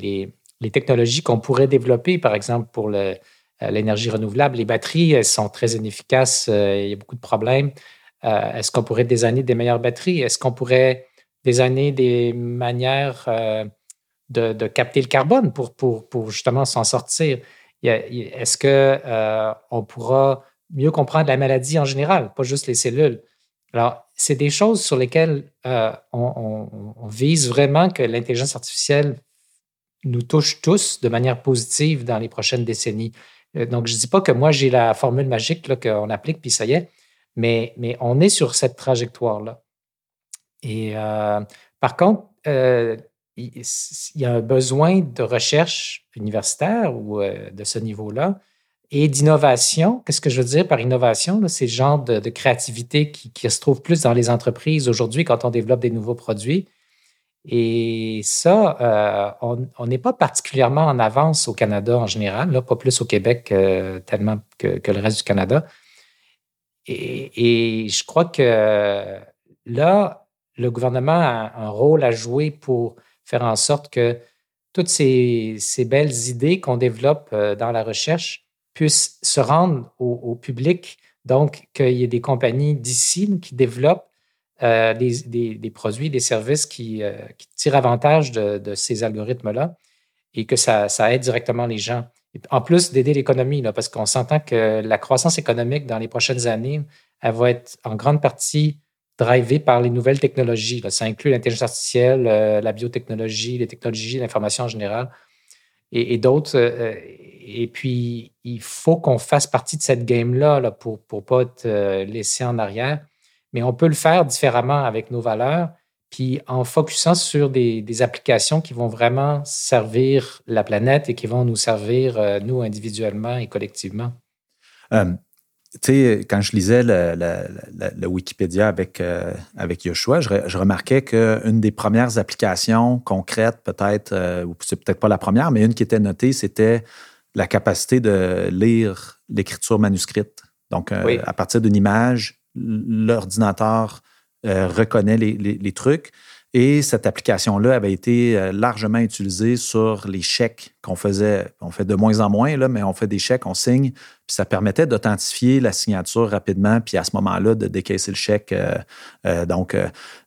les, technologies qu'on pourrait développer, par exemple pour euh, l'énergie renouvelable. Les batteries, elles sont très inefficaces. il y a beaucoup de problèmes. Est-ce qu'on pourrait désigner des meilleures batteries? Est-ce qu'on pourrait des années des manières euh, de, capter le carbone pour, justement s'en sortir. Est-ce qu'on euh, on pourra mieux comprendre la maladie en général, pas juste les cellules? Alors, c'est des choses sur lesquelles euh, on, vise vraiment que l'intelligence artificielle nous touche tous de manière positive dans les prochaines décennies. Donc, je ne dis pas que moi, j'ai la formule magique qu'on applique, puis ça y est, mais, mais on est sur cette trajectoire-là. Et euh, par contre, euh, il y a un besoin de recherche universitaire ou euh, de ce niveau-là et d'innovation. Qu'est-ce que je veux dire par innovation? C'est le genre de, créativité qui, se trouve plus dans les entreprises aujourd'hui quand on développe des nouveaux produits. Et ça, on n'est pas particulièrement en avance au Canada en général, là, pas plus au Québec tellement que, le reste du Canada. Et je crois que là, le gouvernement a un rôle à jouer pour faire en sorte que toutes ces, belles idées qu'on développe euh, dans la recherche puissent se rendre au, public. Donc, qu'il y ait des compagnies d'ici qui développent euh, des, produits, des services qui, euh, tirent avantage de, ces algorithmes-là et que ça, aide directement les gens. En plus d'aider l'économie, parce qu'on s'entend que la croissance économique dans les prochaines années, elle va être en grande partie drivé par les nouvelles technologies. Ça inclut l'intelligence artificielle, euh, la biotechnologie, les technologies, l'information en général et, d'autres. Euh, et puis, il faut qu'on fasse partie de cette game-là là, pour ne pas être euh, laissé en arrière. Mais on peut le faire différemment avec nos valeurs, puis en focusant sur des, applications qui vont vraiment servir la planète et qui vont nous servir, nous, individuellement et collectivement sais, quand je lisais le, Wikipédia avec, euh, avec Yoshua, je, remarquais qu'une des premières applications concrètes, peut-être, euh, ou c'est peut-être pas la première, mais une qui était notée, c'était la capacité de lire l'écriture manuscrite. Donc, euh, à partir d'une image, l'ordinateur reconnaît les, les, trucs. Et cette application-là avait été euh, largement utilisée sur les chèques qu'on faisait. On fait de moins en moins, là, mais on fait des chèques, on signe, puis ça permettait d'authentifier la signature rapidement, puis à ce moment-là, de décaisser le chèque. Euh, euh, donc,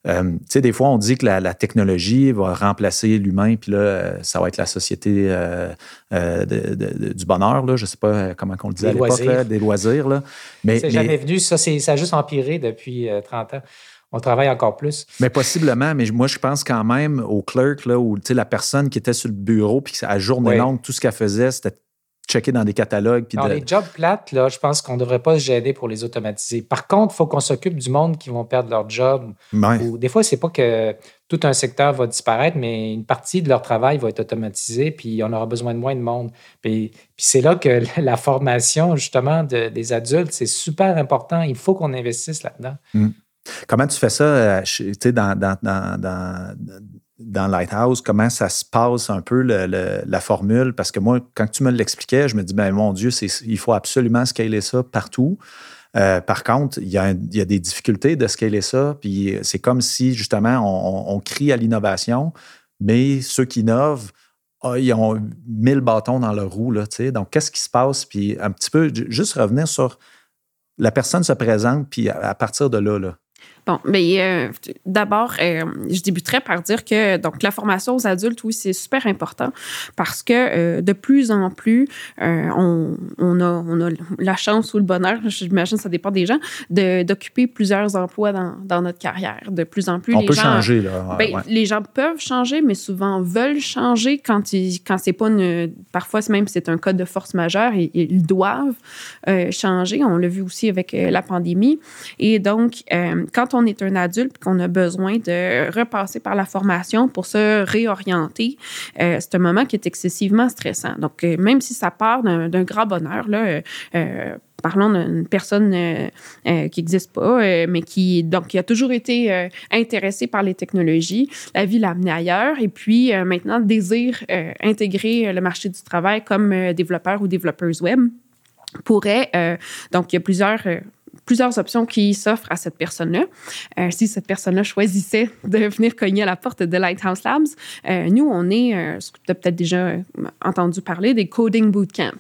tu sais, des fois, on dit que la, technologie va remplacer l'humain, puis là, ça va être la société du bonheur, là. je ne sais pas comment on le dit à l'époque, des loisirs. Là. Mais, c'est jamais venu, ça, ça a juste empiré depuis 30 ans on travaille encore plus. Mais possiblement, mais moi, je pense quand même au clerk, là, où la personne qui était sur le bureau, puis à journée longue, tout ce qu'elle faisait, c'était checker dans des catalogues. Dans les jobs plates, là, je pense qu'on ne devrait pas se gêner pour les automatiser. Par contre, il faut qu'on s'occupe du monde qui vont perdre leur job. des fois, c'est pas que tout un secteur va disparaître, mais une partie de leur travail va être automatisée, puis on aura besoin de moins de monde. Puis, c'est là que la formation, justement, des adultes, c'est super important. Il faut qu'on investisse là-dedans. Mm. Comment tu fais ça euh, dans, dans, dans, dans, Lighthouse? Comment ça se passe un peu la formule? Parce que moi, quand tu me l'expliquais, je me dis, ben mon Dieu, il faut absolument scaler ça partout. Euh, par contre, il y, a, y, a, des difficultés de scaler ça, puis c'est comme si justement on, on crie à l'innovation, mais ceux qui innovent, ah, ils ont mille bâtons dans leur roue. Là, donc, qu'est-ce qui se passe? Puis un petit peu, juste revenir sur la personne se présente, puis à, partir de là, là Bon, mais euh, d'abord, euh, je débuterai par dire que donc la formation aux adultes, oui, c'est super important parce que euh, de plus en plus, on, on, a, on a la chance ou le bonheur, j'imagine ça dépend des gens, d'occuper plusieurs emplois dans, dans, notre carrière. De plus en plus, on les peut gens, changer là. Ben, Les gens peuvent changer, mais souvent veulent changer quand ils, quand c'est pas une, parfois même c'est un code de force majeure et ils doivent changer. On l'a vu aussi avec la pandémie. Et donc, quand on est un adulte qu'on a besoin de repasser par la formation pour se réorienter, euh, c'est un moment qui est excessivement stressant. Donc, euh, même si ça part d'un grand bonheur, là, euh, parlons d'une personne qui n'existe pas, mais qui donc qui a toujours été intéressée par les technologies, la vie l'a amené ailleurs, et puis maintenant désire intégrer le marché du travail comme développeur ou développeuse web pourrait, donc il y a plusieurs plusieurs options qui s'offrent à cette personne-là. Euh, si cette personne-là choisissait de venir cogner à la porte de Lighthouse Labs, euh, nous, on est, euh, ce que tu as peut-être déjà entendu parler, des Coding Bootcamp.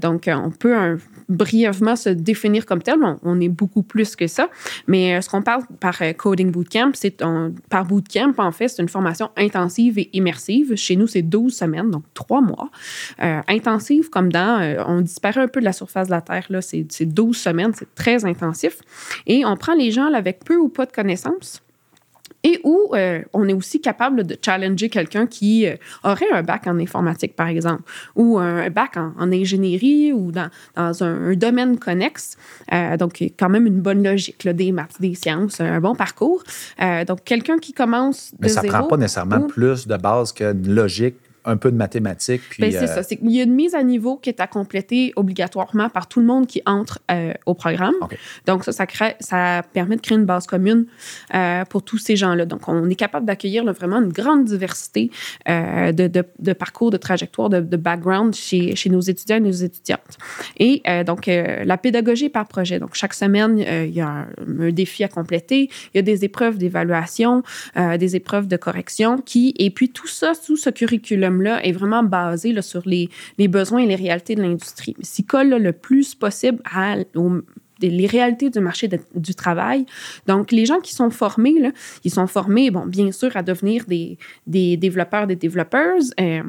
donc, on peut brièvement se définir comme tel. On, est beaucoup plus que ça. Mais ce qu'on parle par Coding Bootcamp, c'est par Bootcamp, en fait, c'est une formation intensive et immersive. Chez nous, c'est 12 semaines, donc trois mois. intensive comme dans, on disparaît un peu de la surface de la Terre, là, c'est 12 semaines, c'est très intensif. Et on prend les gens avec peu ou pas de connaissances et où euh, on est aussi capable de challenger quelqu'un qui euh, aurait un bac en informatique, par exemple, ou un bac en, ingénierie ou dans, dans un, domaine connexe. Euh, donc, quand même une bonne logique, là, des maths, des sciences, un bon parcours. donc, quelqu'un qui commence de Mais ça ne prend pas nécessairement plus de base qu'une logique un peu de mathématiques. Puis, ben, c'est ça. C'est qu'il y a une mise à niveau qui est à compléter obligatoirement par tout le monde qui entre euh, au programme. Donc, ça, ça, crée, ça permet de créer une base commune euh, pour tous ces gens-là. Donc, on est capable d'accueillir vraiment une grande diversité euh, de, de, de, parcours, de trajectoires, de, de background chez, chez, nos étudiants et nos étudiantes. Et donc, la pédagogie par projet. Donc, chaque semaine, il y a un, un, défi à compléter. Il y a des épreuves d'évaluation, des épreuves de correction qui, et puis tout ça sous ce curriculum là est vraiment basé là, sur les, les, besoins et les réalités de l'industrie. S'il colle le plus possible à, les réalités du marché du travail. Donc, les gens qui sont formés, là, ils sont formés, bon, bien sûr, à devenir des, des développeurs, des développeuses. Euh,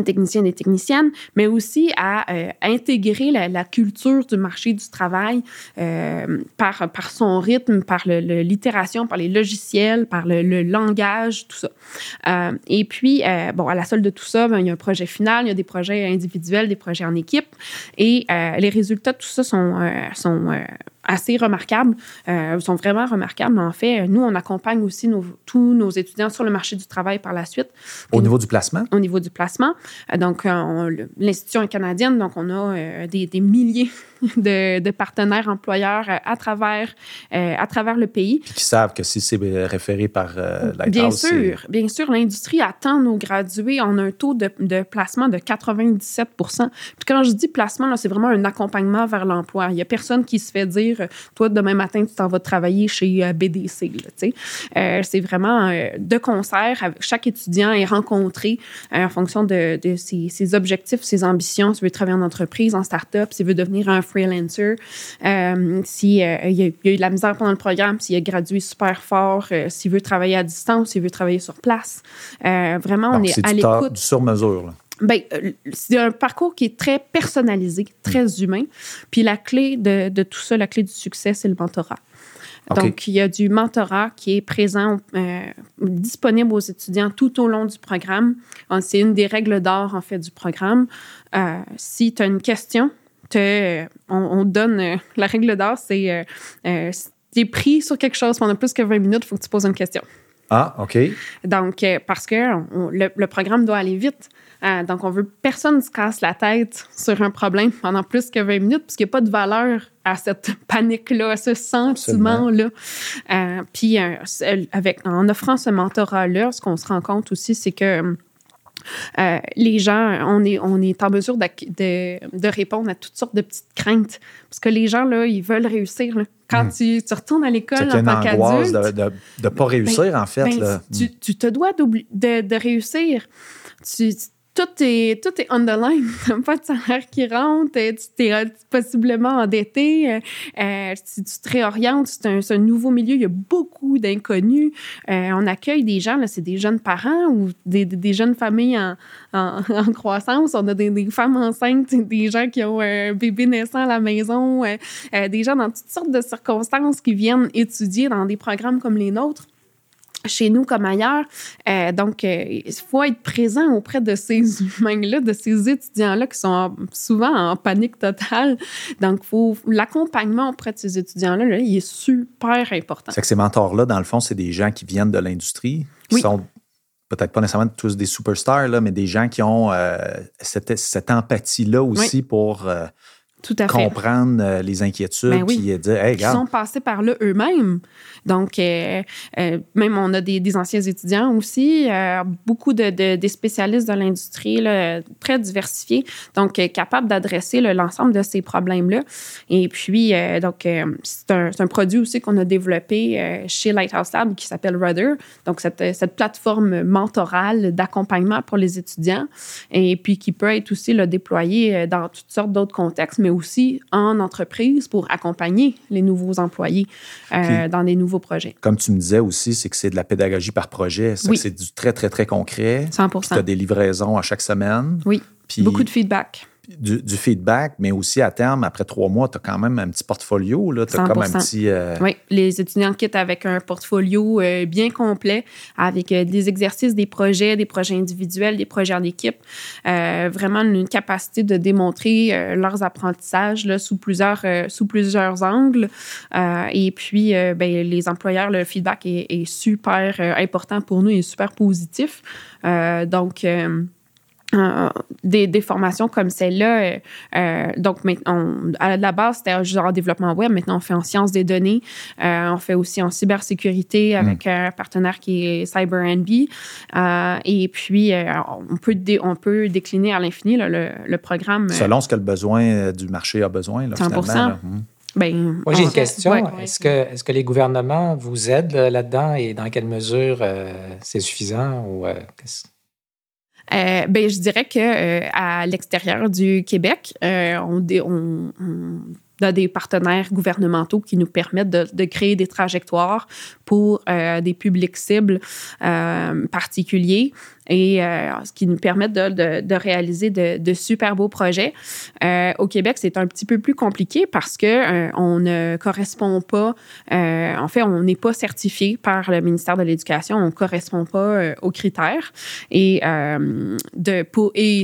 des techniciens des techniciennes, mais aussi à euh, intégrer la, culture du marché du travail euh, par, par son rythme, par l'itération, par les logiciels, par le, langage, tout ça. Euh, et puis, bon, à la solde de tout ça, ben, il y a un projet final, il y a des projets individuels, des projets en équipe, et les résultats de tout ça sont, sont assez remarquables, euh, sont vraiment remarquables. En fait, nous, on accompagne aussi tous nos étudiants sur le marché du travail par la suite. Au niveau du placement? Au niveau du placement. Euh, donc, euh, l'institution est canadienne, donc on a des, des, milliers de, partenaires employeurs euh, à travers, euh, à travers le pays. Puis qui savent que si c'est référé par euh, Lighthouse... Bien sûr, bien sûr. L'industrie attend nos gradués. On a un taux de, de placement de 97 Puis quand je dis placement, c'est vraiment un accompagnement vers l'emploi. Il n'y a personne qui se fait dire, toi, demain matin, tu t'en vas travailler chez BDC. c'est vraiment de concert. Chaque étudiant est rencontré en fonction de, de ses, ses, objectifs, ses ambitions. S'il veut travailler en entreprise, en start-up, s'il veut devenir un freelancer, euh, s'il euh, y, a eu de la misère pendant le programme, s'il a gradué super fort, euh, s'il veut travailler à distance, s'il veut travailler sur place. vraiment, on est, à l'écoute. du sur-mesure. Ben, c'est un parcours qui est très personnalisé, très mm. humain. Puis la clé de, tout ça, la clé du succès, c'est le mentorat. Donc, il y a du mentorat qui est présent, disponible aux étudiants tout au long du programme. C'est une des règles d'or, en fait, du programme. si tu as une question, on, donne euh, la règle d'or, c'est euh, euh, si tu es pris sur quelque chose pendant plus que 20 minutes, il faut que tu poses une question. Ah, OK. Donc, parce que le, programme doit aller vite. Donc, on veut personne ne se casse la tête sur un problème pendant plus que 20 minutes, parce qu'il n'y a pas de valeur à cette panique-là, à ce sentiment-là. puis, avec, en offrant ce mentorat-là, ce qu'on se rend compte aussi, c'est que euh, les gens, on est, on est en mesure de, de, répondre à toutes sortes de petites craintes. Parce que les gens, là, ils veulent réussir. Quand hmm. tu, tu, retournes à l'école en tant qu'adulte... de ne pas réussir, ben, en fait. Ben, là. Tu, tu, te dois de, de réussir. Tu, tout est, tout est on the line. Tu pas de salaire qui rentre, tu es possiblement endetté, euh, euh, tu, te réorientes, c'est un, un, nouveau milieu, il y a beaucoup d'inconnus. Euh, on accueille des gens, là, c'est des jeunes parents ou des, des jeunes familles en, en, en, croissance. On a des, des, femmes enceintes, des gens qui ont un bébé naissant à la maison, des gens dans toutes sortes de circonstances qui viennent étudier dans des programmes comme les nôtres chez nous comme ailleurs. Euh, donc, euh, il faut être présent auprès de ces humains-là, de ces étudiants-là qui sont souvent en panique totale. Donc, faut l'accompagnement auprès de ces étudiants-là, là, il est super important. C'est que ces mentors-là, dans le fond, c'est des gens qui viennent de l'industrie, qui sont peut-être pas nécessairement tous des superstars, là, mais des gens qui ont euh, cette, cette empathie-là aussi pour tout à comprendre euh, les inquiétudes, ben puis dire, hey, Ils sont passés par là eux-mêmes. Donc, euh, euh, même on a des, des, anciens étudiants aussi, beaucoup de, de, des spécialistes de l'industrie, très diversifiés, donc capables d'adresser l'ensemble de ces problèmes-là. Et puis, donc, c'est un, un, produit aussi qu'on a développé chez Lighthouse Lab qui s'appelle Rudder. Donc, cette, cette plateforme mentorale d'accompagnement pour les étudiants et puis qui peut être aussi déployée dans toutes sortes d'autres contextes, mais aussi en entreprise pour accompagner les nouveaux employés euh, dans des nouveaux projets. Comme tu me disais aussi, c'est que c'est de la pédagogie par projet. C'est du très, très, très concret. 100 Tu as des livraisons à chaque semaine. Oui. Beaucoup de feedback du, feedback, mais aussi à terme, après trois mois, tu as quand même un petit portfolio. Tu as comme un petit. Euh, oui, les étudiants quittent avec un portfolio euh, bien complet, avec euh, des exercices, des projets, des projets individuels, des projets en équipe. vraiment une capacité de démontrer leurs apprentissages là, sous, plusieurs, sous plusieurs angles. et puis, ben, les employeurs, le feedback est, est super important pour nous et super positif. donc, euh, des, des, formations comme celle-là. Euh, euh donc, on, à la base, c'était juste en développement web. Maintenant, on fait en sciences des données. Euh, on fait aussi en cybersécurité avec mm. un partenaire qui est CyberNB. Euh, et puis, on, peut on peut décliner à l'infini le, le, programme. Selon ce que le besoin du marché a besoin. Là, 100 mm. Ben, Moi, j'ai une question. est-ce, que, est-ce que les gouvernements vous aident là-dedans et dans quelle mesure c'est suffisant ou euh, ben, je dirais que euh, à l'extérieur du Québec, euh, on, on, on, des partenaires gouvernementaux qui nous permettent de, créer des trajectoires pour des publics cibles particuliers et euh, ce qui nous permet de, de, réaliser de, de, super beaux projets. Euh, au Québec, c'est un petit peu plus compliqué parce que euh, on ne correspond pas, en fait, on n'est pas certifié par le ministère de l'Éducation, on ne correspond pas aux critères et de pour et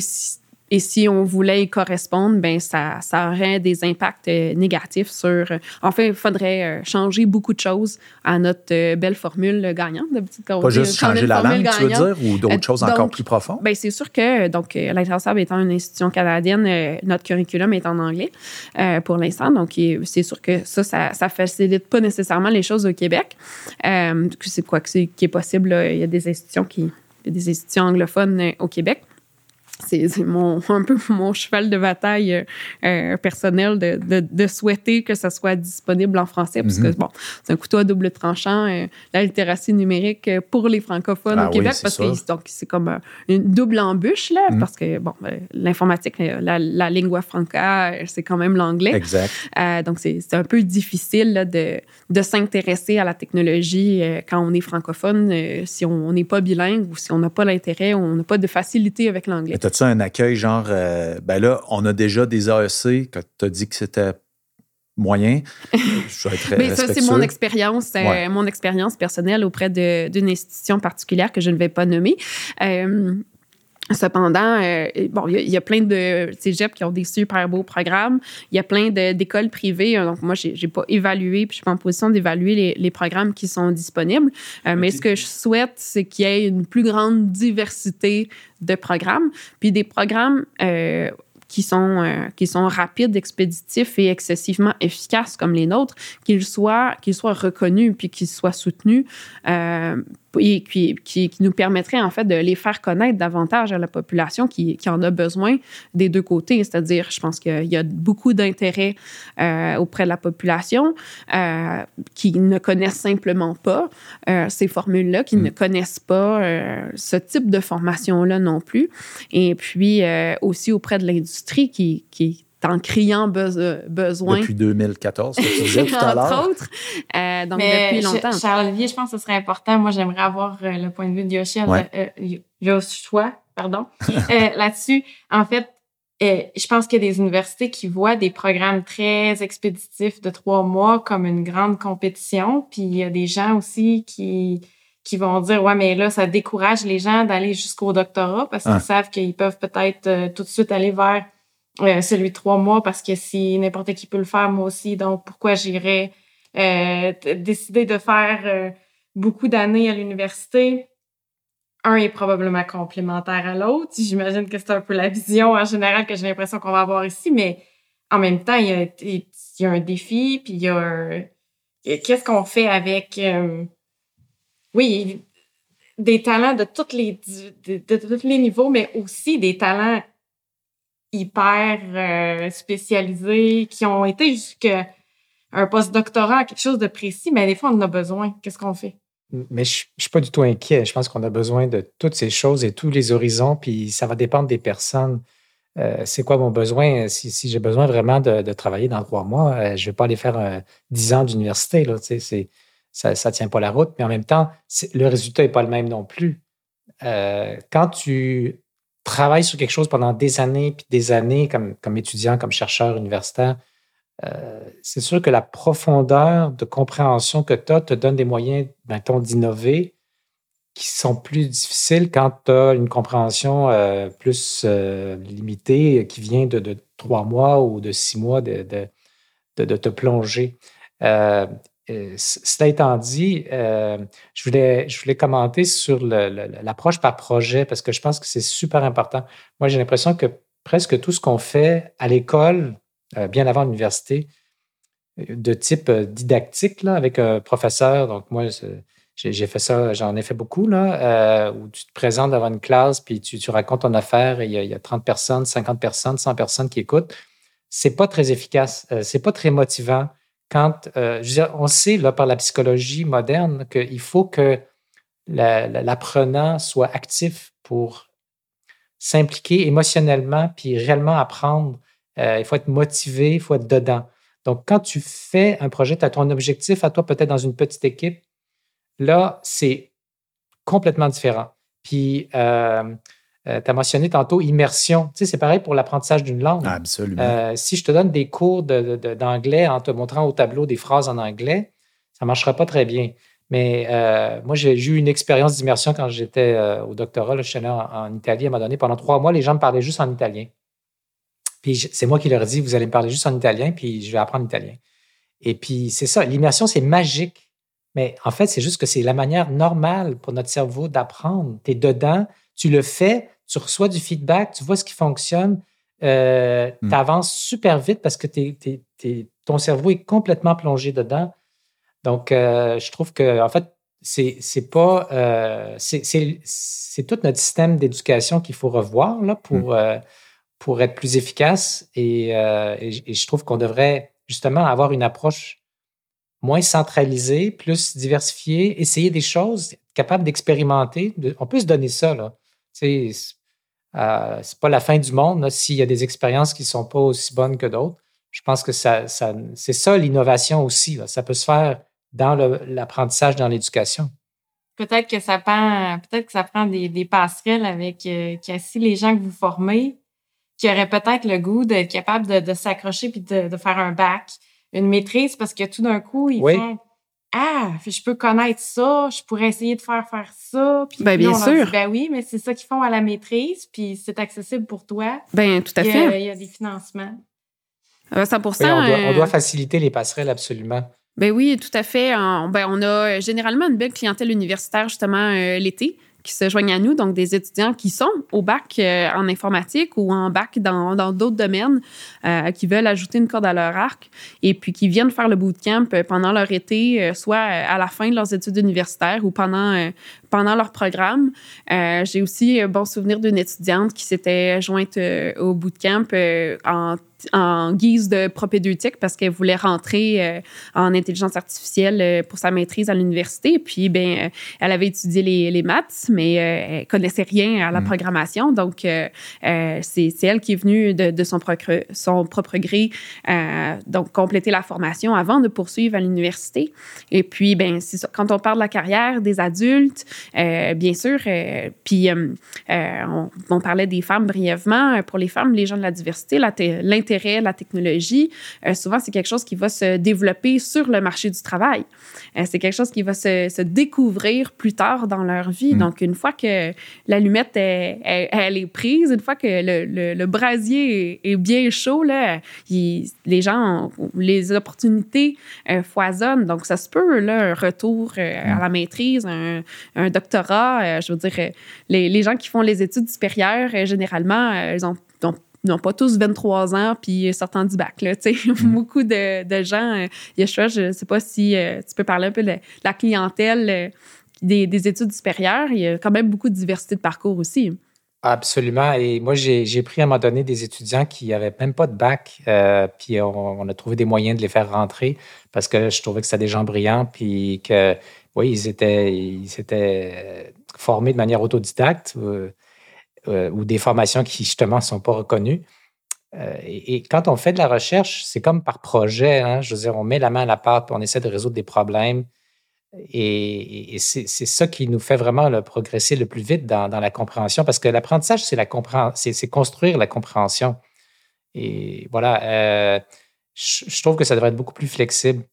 et si on voulait y correspondre, ben ça, ça aurait des impacts euh, négatifs sur. Euh, en fait, il faudrait euh, changer beaucoup de choses à notre belle formule gagnante. Pas juste changer la langue, tu veux dire, ou d'autres choses encore plus profondes? Ben c'est sûr que, donc, l'Intersab étant une institution canadienne, notre curriculum est en anglais pour l'instant. Donc, c'est sûr que ça, ça, ça facilite pas nécessairement les choses au Québec. c'est quoi que c'est qui est possible. Il y a des institutions qui. Il y a des institutions anglophones au Québec c'est mon un peu mon cheval de bataille euh, euh, personnel de, de, de, souhaiter que ça soit disponible en français parce que mhm. bon c'est un couteau à double tranchant euh, la littératie numérique pour les francophones ah au Québec parce que donc c'est comme une double embûche là mhm. parce que bon l'informatique la, la lingua franca c'est quand même l'anglais exact donc c'est un peu difficile là, de de s'intéresser à la technologie quand on est francophone si on n'est pas bilingue ou si on n'a pas l'intérêt ou on n'a pas de facilité avec l'anglais as-tu un accueil genre, euh, ben là, on a déjà des AEC, que tu as dit que c'était moyen. Je vais être Mais ça, c'est mon expérience, euh, mon expérience personnelle auprès d'une institution particulière que je ne vais pas nommer. Euh, Cependant, euh, bon, il y, a plein de cégeps qui ont des super beaux programmes. Il y a plein d'écoles privées. Hein, donc, moi, j'ai n'ai pas évalué, puis je suis pas en position d'évaluer les, les, programmes qui sont disponibles. Euh, mais ce que je souhaite, c'est qu'il y ait une plus grande diversité de programmes. Puis des programmes euh, qui sont, euh, qui sont rapides, expéditifs et excessivement efficaces comme les nôtres, qu'ils soient, qu'ils soient reconnus puis qu'ils soient soutenus. Euh, et qui, qui, nous permettrait en fait de les faire connaître davantage à la population qui, qui en a besoin des deux côtés. C'est-à-dire, je pense qu'il y a beaucoup d'intérêt euh, auprès de la population euh, qui ne connaissent simplement pas euh, ces formules-là, qui mm. ne connaissent pas ce type de formation-là non plus. Et puis aussi auprès de l'industrie qui, qui en criant besoin. Depuis 2014, que tu disais tout à l'heure. Entre autres. Euh, donc, depuis longtemps. Charles-Olivier, je pense que ce serait important. Moi, j'aimerais avoir euh, le point de vue de Yoshi, euh, Joshua, pardon, là-dessus. En fait, je pense qu'il y a des universités qui voient des programmes très expéditifs de trois mois comme une grande compétition. Puis il y a des gens aussi qui qui vont dire ouais mais là ça décourage les gens d'aller jusqu'au doctorat parce qu'ils ah. savent qu'ils peuvent peut-être tout de suite aller vers euh, celui de trois mois parce que si n'importe qui peut le faire, moi aussi, donc pourquoi j'irais euh, décider de faire euh, beaucoup d'années à l'université? Un est probablement complémentaire à l'autre. J'imagine que c'est un peu la vision en général que j'ai l'impression qu'on va avoir ici, mais en même temps, il y a, il y a un défi, puis il y a qu'est-ce qu'on fait avec oui, des talents de tous les de, tous les niveaux, mais aussi des talents hyper euh, spécialisés, qui ont été jusqu'à un post-doctorat, quelque chose de précis, mais des fois, on en a besoin. Qu'est-ce qu'on fait? Mais je ne suis pas du tout inquiet. Je pense qu'on a besoin de toutes ces choses et tous les horizons, puis ça va dépendre des personnes. Euh, c'est quoi mon besoin? Si, si j'ai besoin vraiment de, travailler dans trois mois, euh, je ne vais pas aller faire dix ans d'université. Là, ça ne tient pas la route, mais en même temps, le résultat n'est pas le même non plus. quand tu travailles sur quelque chose pendant des années, puis des années comme, comme étudiant, comme chercheur universitaire, euh, c'est sûr que la profondeur de compréhension que tu as te donne des moyens, mettons, d'innover qui sont plus difficiles quand tu as une compréhension euh, plus euh, limitée qui vient de, trois mois ou de six mois de, de, de te plonger. Euh, cela étant dit, euh, je, voulais, je voulais commenter sur l'approche par projet parce que je pense que c'est super important. Moi, j'ai l'impression que presque tout ce qu'on fait à l'école, euh, bien avant l'université, de type didactique, là, avec un professeur, donc moi, j'ai fait ça, j'en ai fait beaucoup, là, où tu te présentes devant une classe, puis tu, racontes ton affaire, et il y, a, il y, a, 30 personnes, 50 personnes, 100 personnes qui écoutent. C'est pas très efficace, c'est pas très motivant quand, euh, je veux on sait par la psychologie moderne qu'il faut que l'apprenant soit actif pour s'impliquer émotionnellement puis réellement apprendre. Euh, il faut être motivé, il faut être dedans. Donc, quand tu fais un projet, tu as ton objectif à toi, peut-être dans une petite équipe, là, c'est complètement différent. Puis, euh, euh, tu as mentionné tantôt immersion. Tu sais, c'est pareil pour l'apprentissage d'une langue. Absolument. Euh, si je te donne des cours d'anglais en te montrant au tableau des phrases en anglais, ça ne marchera pas très bien. Mais euh, moi, j'ai eu une expérience d'immersion quand j'étais au doctorat. je suis allé en, Italie à un moment donné. Pendant trois mois, les gens me parlaient juste en italien. Puis c'est moi qui leur dis, vous allez me parler juste en italien, puis je vais apprendre l'italien. Et puis c'est ça, l'immersion, c'est magique. Mais en fait, c'est juste que c'est la manière normale pour notre cerveau d'apprendre. Tu es dedans, tu le fais, tu reçois du feedback, tu vois ce qui fonctionne, euh, hmm. tu avances super vite parce que ton cerveau est complètement plongé dedans. Donc, euh, je trouve que, en fait, c'est pas. Euh, c'est tout notre système d'éducation qu'il faut revoir là, pour, hmm. pour être plus efficace. Et, et je trouve qu'on devrait justement avoir une approche moins centralisée, plus diversifiée, essayer des choses, capable d'expérimenter. On peut se donner ça. Là. C'est euh, c'est pas la fin du monde s'il y a des expériences qui sont pas aussi bonnes que d'autres. Je pense que ça, ça c'est ça l'innovation aussi. Ça peut se faire dans l'apprentissage, dans l'éducation. Peut-être que ça prend, peut-être que ça prend des, des passerelles avec euh, les gens que vous formez, qui auraient peut-être le goût d'être capable de, de s'accrocher puis de, de, faire un bac, une maîtrise, parce que tout d'un coup, ils font ah, je peux connaître ça, je pourrais essayer de faire faire ça. Puis ben, bien sûr. ben oui, mais c'est ça qu'ils font à la maîtrise, puis c'est accessible pour toi. Ben tout à fait. Il y a des financements. 100 oui, on, doit, on doit faciliter les passerelles, absolument. Ben oui, tout à fait. On, ben, on a généralement une belle clientèle universitaire, justement, euh, l'été, qui se joignent à nous, donc des étudiants qui sont au bac en informatique ou en bac dans d'autres domaines, qui veulent ajouter une corde à leur arc et puis qui viennent faire le bootcamp pendant leur été, soit à la fin de leurs études universitaires ou pendant, pendant leur programme. J'ai aussi un bon souvenir d'une étudiante qui s'était jointe au bootcamp en en guise de propédeutique parce qu'elle voulait rentrer euh, en intelligence artificielle euh, pour sa maîtrise à l'université. Puis, ben, euh, elle avait étudié les, les maths, mais elle connaissait rien à la mm. programmation. Donc, c'est elle qui est venue de, de son, propre, son propre gré, donc compléter la formation avant de poursuivre à l'université. Et puis, ben, c'est ça. Quand on parle de la carrière des adultes, bien sûr, puis on, on, parlait des femmes brièvement. Pour les femmes, les gens de la diversité, l'intérêt la technologie, euh, souvent, c'est quelque chose qui va se développer sur le marché du travail. Euh, c'est quelque chose qui va se, découvrir plus tard dans leur vie. Mm. Donc, une fois que l'allumette est, elle est prise, une fois que le, le, brasier est, bien chaud, là, les gens, les opportunités euh, foisonnent. Donc, ça se peut, là, un retour à mm. la maîtrise, un, un doctorat. je veux dire, les, les, gens qui font les études supérieures, généralement, ils ont non pas tous 23 ans puis sortant du bac. Là, mm. Beaucoup de, de gens, euh, je ne sais pas si euh, tu peux parler un peu de la clientèle euh, des, des, études supérieures. Il y a quand même beaucoup de diversité de parcours aussi. Absolument. Et moi, j'ai pris à un moment donné des étudiants qui n'avaient même pas de bac, puis on, a trouvé des moyens de les faire rentrer parce que je trouvais que c'était des gens brillants, puis que, oui, ils étaient, étaient formés de manière autodidacte. Euh, ou des formations qui, justement, ne sont pas reconnues. Euh, et, quand on fait de la recherche, c'est comme par projet. Hein. je veux dire, on met la main à la pâte, on essaie de résoudre des problèmes. Et, c'est ça qui nous fait vraiment progresser le plus vite dans, la compréhension, parce que l'apprentissage, c'est construire la compréhension. Et voilà, euh, je, trouve que ça devrait être beaucoup plus flexible.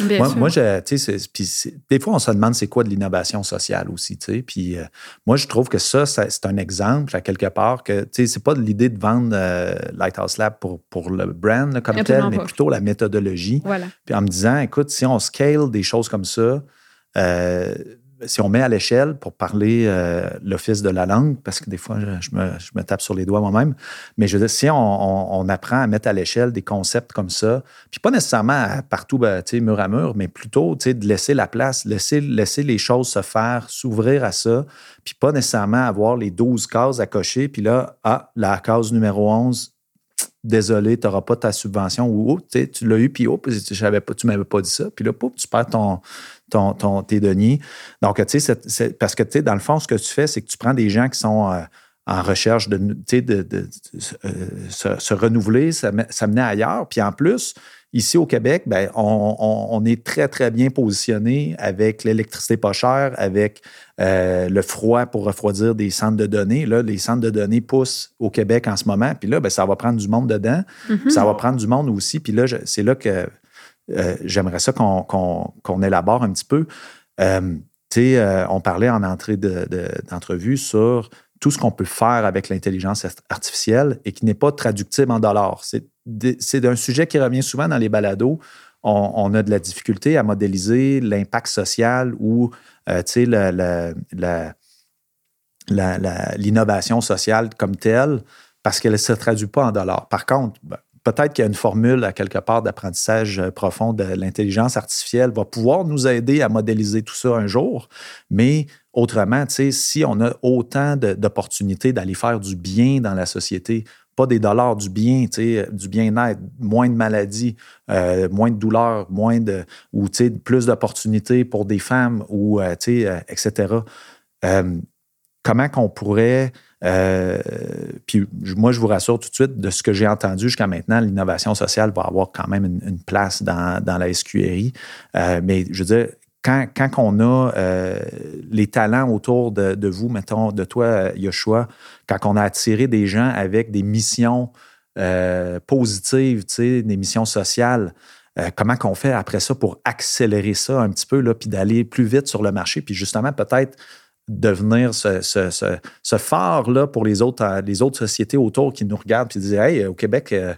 Mmh moi, moi des fois, on se demande c'est quoi de l'innovation sociale aussi. Puis euh, moi, je trouve que ça, c'est un exemple, à quelque part, que c'est pas l'idée de vendre euh, Lighthouse Lab pour, pour le brand comme tel, mais plutôt la méthodologie. Puis en me disant, écoute, si on scale des choses comme ça, euh, si on met à l'échelle pour parler euh, l'office de la langue, parce que des fois, je, me, tape sur les doigts moi-même, mais je veux dire, si on, apprend à mettre à l'échelle des concepts comme ça, puis pas nécessairement partout, ben, mur à mur, mais plutôt de laisser la place, laisser, laisser les choses se faire, s'ouvrir à ça, puis pas nécessairement avoir les 12 cases à cocher, puis là, ah, la case numéro 11, désolé, tu n'auras pas ta subvention ou oh, tu l'as eu, puis oh, tu ne m'avais pas dit ça. Puis là, tu perds ton, ton, ton, tes deniers. Donc, tu sais, parce que, tu sais, dans le fond, ce que tu fais, c'est que tu prends des gens qui sont euh, en recherche de, de, de euh, se, renouveler, s'amener ailleurs. Puis en plus, ici au Québec, ben, on, est très, très bien positionné avec l'électricité pas chère, avec euh, le froid pour refroidir des centres de données. Là, les centres de données poussent au Québec en ce moment. Puis là, ben, ça va prendre du monde dedans. Mm-hmm. Ça va prendre du monde aussi. Puis là, c'est là que euh, j'aimerais ça qu'on élabore un petit peu. Euh, euh, on parlait en entrée d'entrevue sur tout ce qu'on peut faire avec l'intelligence artificielle et qui n'est pas traductible en dollars. C'est un sujet qui revient souvent dans les balados. On, a de la difficulté à modéliser l'impact social ou l'innovation sociale comme telle parce qu'elle ne se traduit pas en dollars. Par contre, ben, peut-être qu'il y a une formule à quelque part d'apprentissage euh, profond de l'intelligence artificielle va pouvoir nous aider à modéliser tout ça un jour. Mais autrement, si on a autant d'opportunités d'aller faire du bien dans la société, pas des dollars, du bien, du bien-être, moins de maladies, euh, moins de douleurs, moins de ou plus d'opportunités pour des femmes ou euh, etc. comment qu'on pourrait euh, puis moi, je vous rassure tout de suite, de ce que j'ai entendu jusqu'à maintenant, l'innovation sociale va avoir quand même une, place dans, la SQRI. Euh, mais je veux dire, quand, quand on a euh, les talents autour de, vous, mettons, de toi, Yoshua, quand on a attiré des gens avec des missions positives, des missions sociales, comment qu'on fait après ça pour accélérer ça un petit peu, puis d'aller plus vite sur le marché, puis justement peut-être devenir ce, ce, phare-là pour les autres, euh, les autres sociétés autour qui nous regardent et disent Hey, au Québec, euh,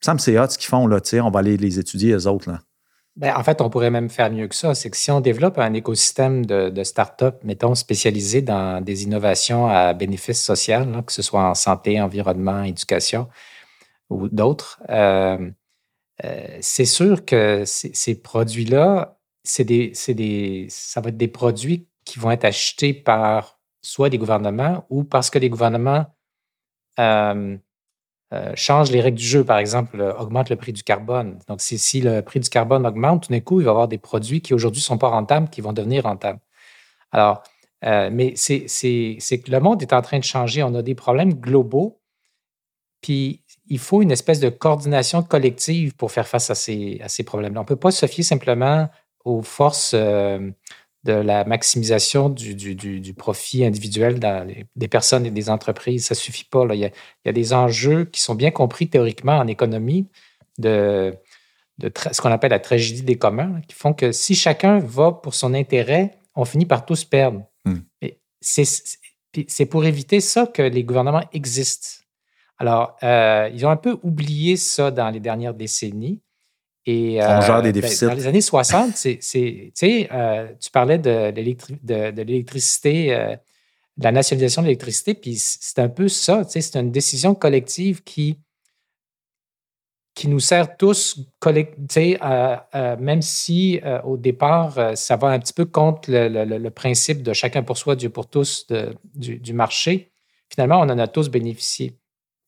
ça me c'est hot ce qu'ils font, là, on va aller les étudier, eux autres. Là. Ben, en fait, on pourrait même faire mieux que ça. C'est que si on développe un écosystème de, de start-up, mettons, spécialisé dans des innovations à bénéfice social, que ce soit en santé, environnement, éducation ou d'autres, euh, c'est sûr que ces produits-là, c'est des, des, ça va être des produits qui vont être achetés par soit des gouvernements ou parce que les gouvernements euh, euh, changent les règles du jeu, par exemple, euh, augmentent le prix du carbone. Donc, si, le prix du carbone augmente, tout d'un coup, il va y avoir des produits qui aujourd'hui ne sont pas rentables qui vont devenir rentables. Alors, mais c'est que le monde est en train de changer. On a des problèmes globaux, puis il faut une espèce de coordination collective pour faire face à ces, à ces problèmes-là. On ne peut pas se fier simplement aux forces de la maximisation du, du, profit individuel dans des personnes et des entreprises. Ça ne suffit pas. Il, y a, des enjeux qui sont bien compris théoriquement en économie de, de ce qu'on appelle la tragédie des communs, qui font que si chacun va pour son intérêt, on finit par tous perdre. Hmm. C'est pour éviter ça que les gouvernements existent. Alors, euh, ils ont un peu oublié ça dans les dernières décennies. Et, On gère des euh, ben, déficits. dans les années 60, c'est, euh, tu parlais de, de, l'électricité, euh, de la nationalisation de l'électricité, puis c'est un peu ça. C'est une décision collective qui, qui nous sert tous, même si au départ, ça va un petit peu contre le, principe de chacun pour soi, Dieu pour tous du, du, marché. Finalement, on en a tous bénéficié.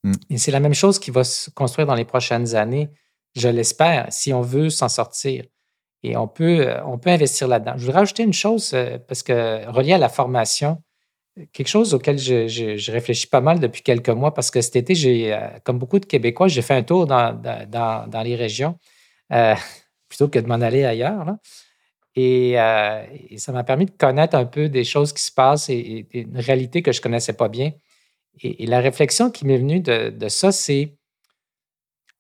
Mm. Et c'est la même chose qui va se construire dans les prochaines années je l'espère, si on veut s'en sortir. Et on peut, euh, on peut investir là-dedans. Je voudrais rajouter une chose, euh, parce que relié à la formation, quelque chose auquel je, réfléchis pas mal depuis quelques mois, parce que cet été, euh, comme beaucoup de Québécois, j'ai fait un tour dans, dans, les régions, plutôt que de m'en aller ailleurs. Et, ça m'a permis de connaître un peu des choses qui se passent et, une réalité que je ne connaissais pas bien. Et, la réflexion qui m'est venue de, de ça, c'est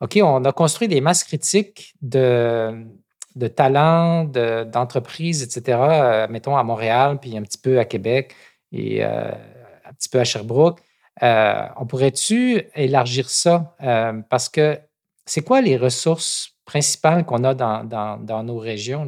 OK, on a construit des masses critiques de, de talents, d'entreprises, etc., euh, mettons à Montréal, puis un petit peu à Québec et euh, un petit peu à Sherbrooke. Euh, on pourrait-tu élargir ça? parce que c'est quoi les ressources principales qu'on a dans, dans, nos régions?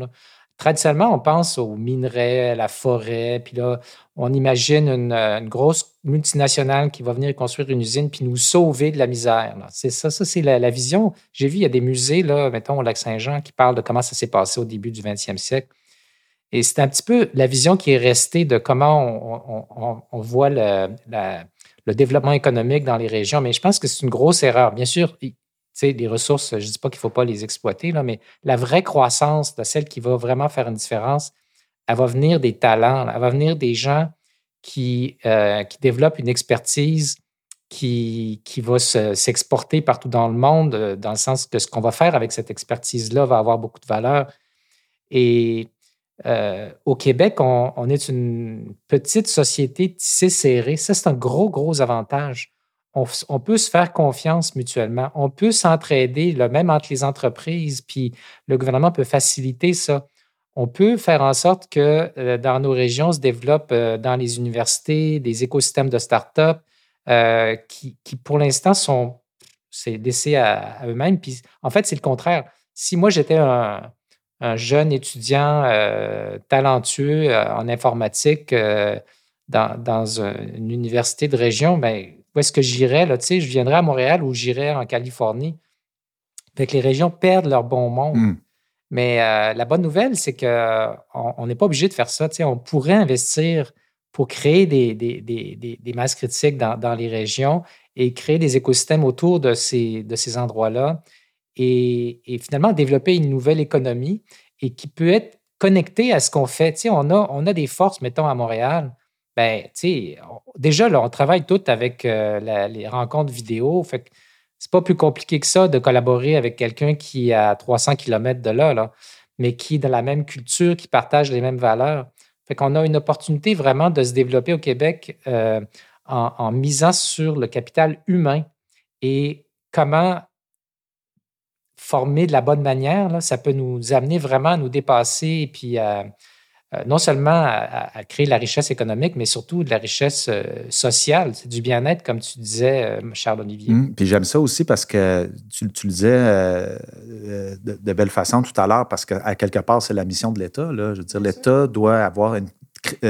Traditionnellement, on pense aux minerais, à la forêt, puis là, on imagine une, grosse multinationale qui va venir construire une usine puis nous sauver de la misère. C'est ça, ça c'est la, vision. J'ai vu, il y a des musées, là, mettons au Lac-Saint-Jean, qui parlent de comment ça s'est passé au début du 20e siècle. Et c'est un petit peu la vision qui est restée de comment on, voit le, développement économique dans les régions. Mais je pense que c'est une grosse erreur. Bien sûr, les ressources, je ne dis pas qu'il ne faut pas les exploiter, là, mais la vraie croissance de celle qui va vraiment faire une différence, elle va venir des talents, elle va venir des gens qui, euh, qui développent une expertise qui, qui va s'exporter partout dans le monde, euh, dans le sens que ce qu'on va faire avec cette expertise-là va avoir beaucoup de valeur. Et euh, au Québec, on, on, est une petite société tissée serrée. Ça, c'est un gros, gros avantage on, peut se faire confiance mutuellement. On peut s'entraider, même entre les entreprises, puis le gouvernement peut faciliter ça. On peut faire en sorte que euh, dans nos régions se développent euh, dans les universités des écosystèmes de start-up euh, qui, pour l'instant, sont laissés à, eux-mêmes. Puis en fait, c'est le contraire. Si moi, j'étais un, jeune étudiant talentueux en informatique dans, une université de région, bien, où est-ce que j'irais? Là, je viendrais à Montréal ou j'irais en Californie. Fait que les régions perdent leur bon monde. Hmm. Mais euh, la bonne nouvelle, c'est qu'on n'est pas obligé de faire ça. On pourrait investir pour créer des, des, masses critiques dans, les régions et créer des écosystèmes autour de ces, de ces endroits-là et, finalement développer une nouvelle économie et qui peut être connectée à ce qu'on fait. on a, on a des forces, mettons, à Montréal ben, tu sais, déjà, là, on travaille tout avec euh, les rencontres vidéo. Fait que c'est pas plus compliqué que ça de collaborer avec quelqu'un qui est à 300 km de là, là, mais qui est dans la même culture, qui partage les mêmes valeurs. Fait qu'on a une opportunité vraiment de se développer au Québec euh, en, misant sur le capital humain et comment former de la bonne manière. Ça peut nous amener vraiment à nous dépasser et puis à non seulement à, créer de la richesse économique, mais surtout de la richesse euh, sociale. C'est du bien-être, comme tu disais, Charles-Olivier. Mmh. puis j'aime ça aussi parce que tu, le disais de, de, belle façon tout à l'heure, parce qu'à quelque part, c'est la mission de l'État. Je veux dire, l'État doit avoir une euh,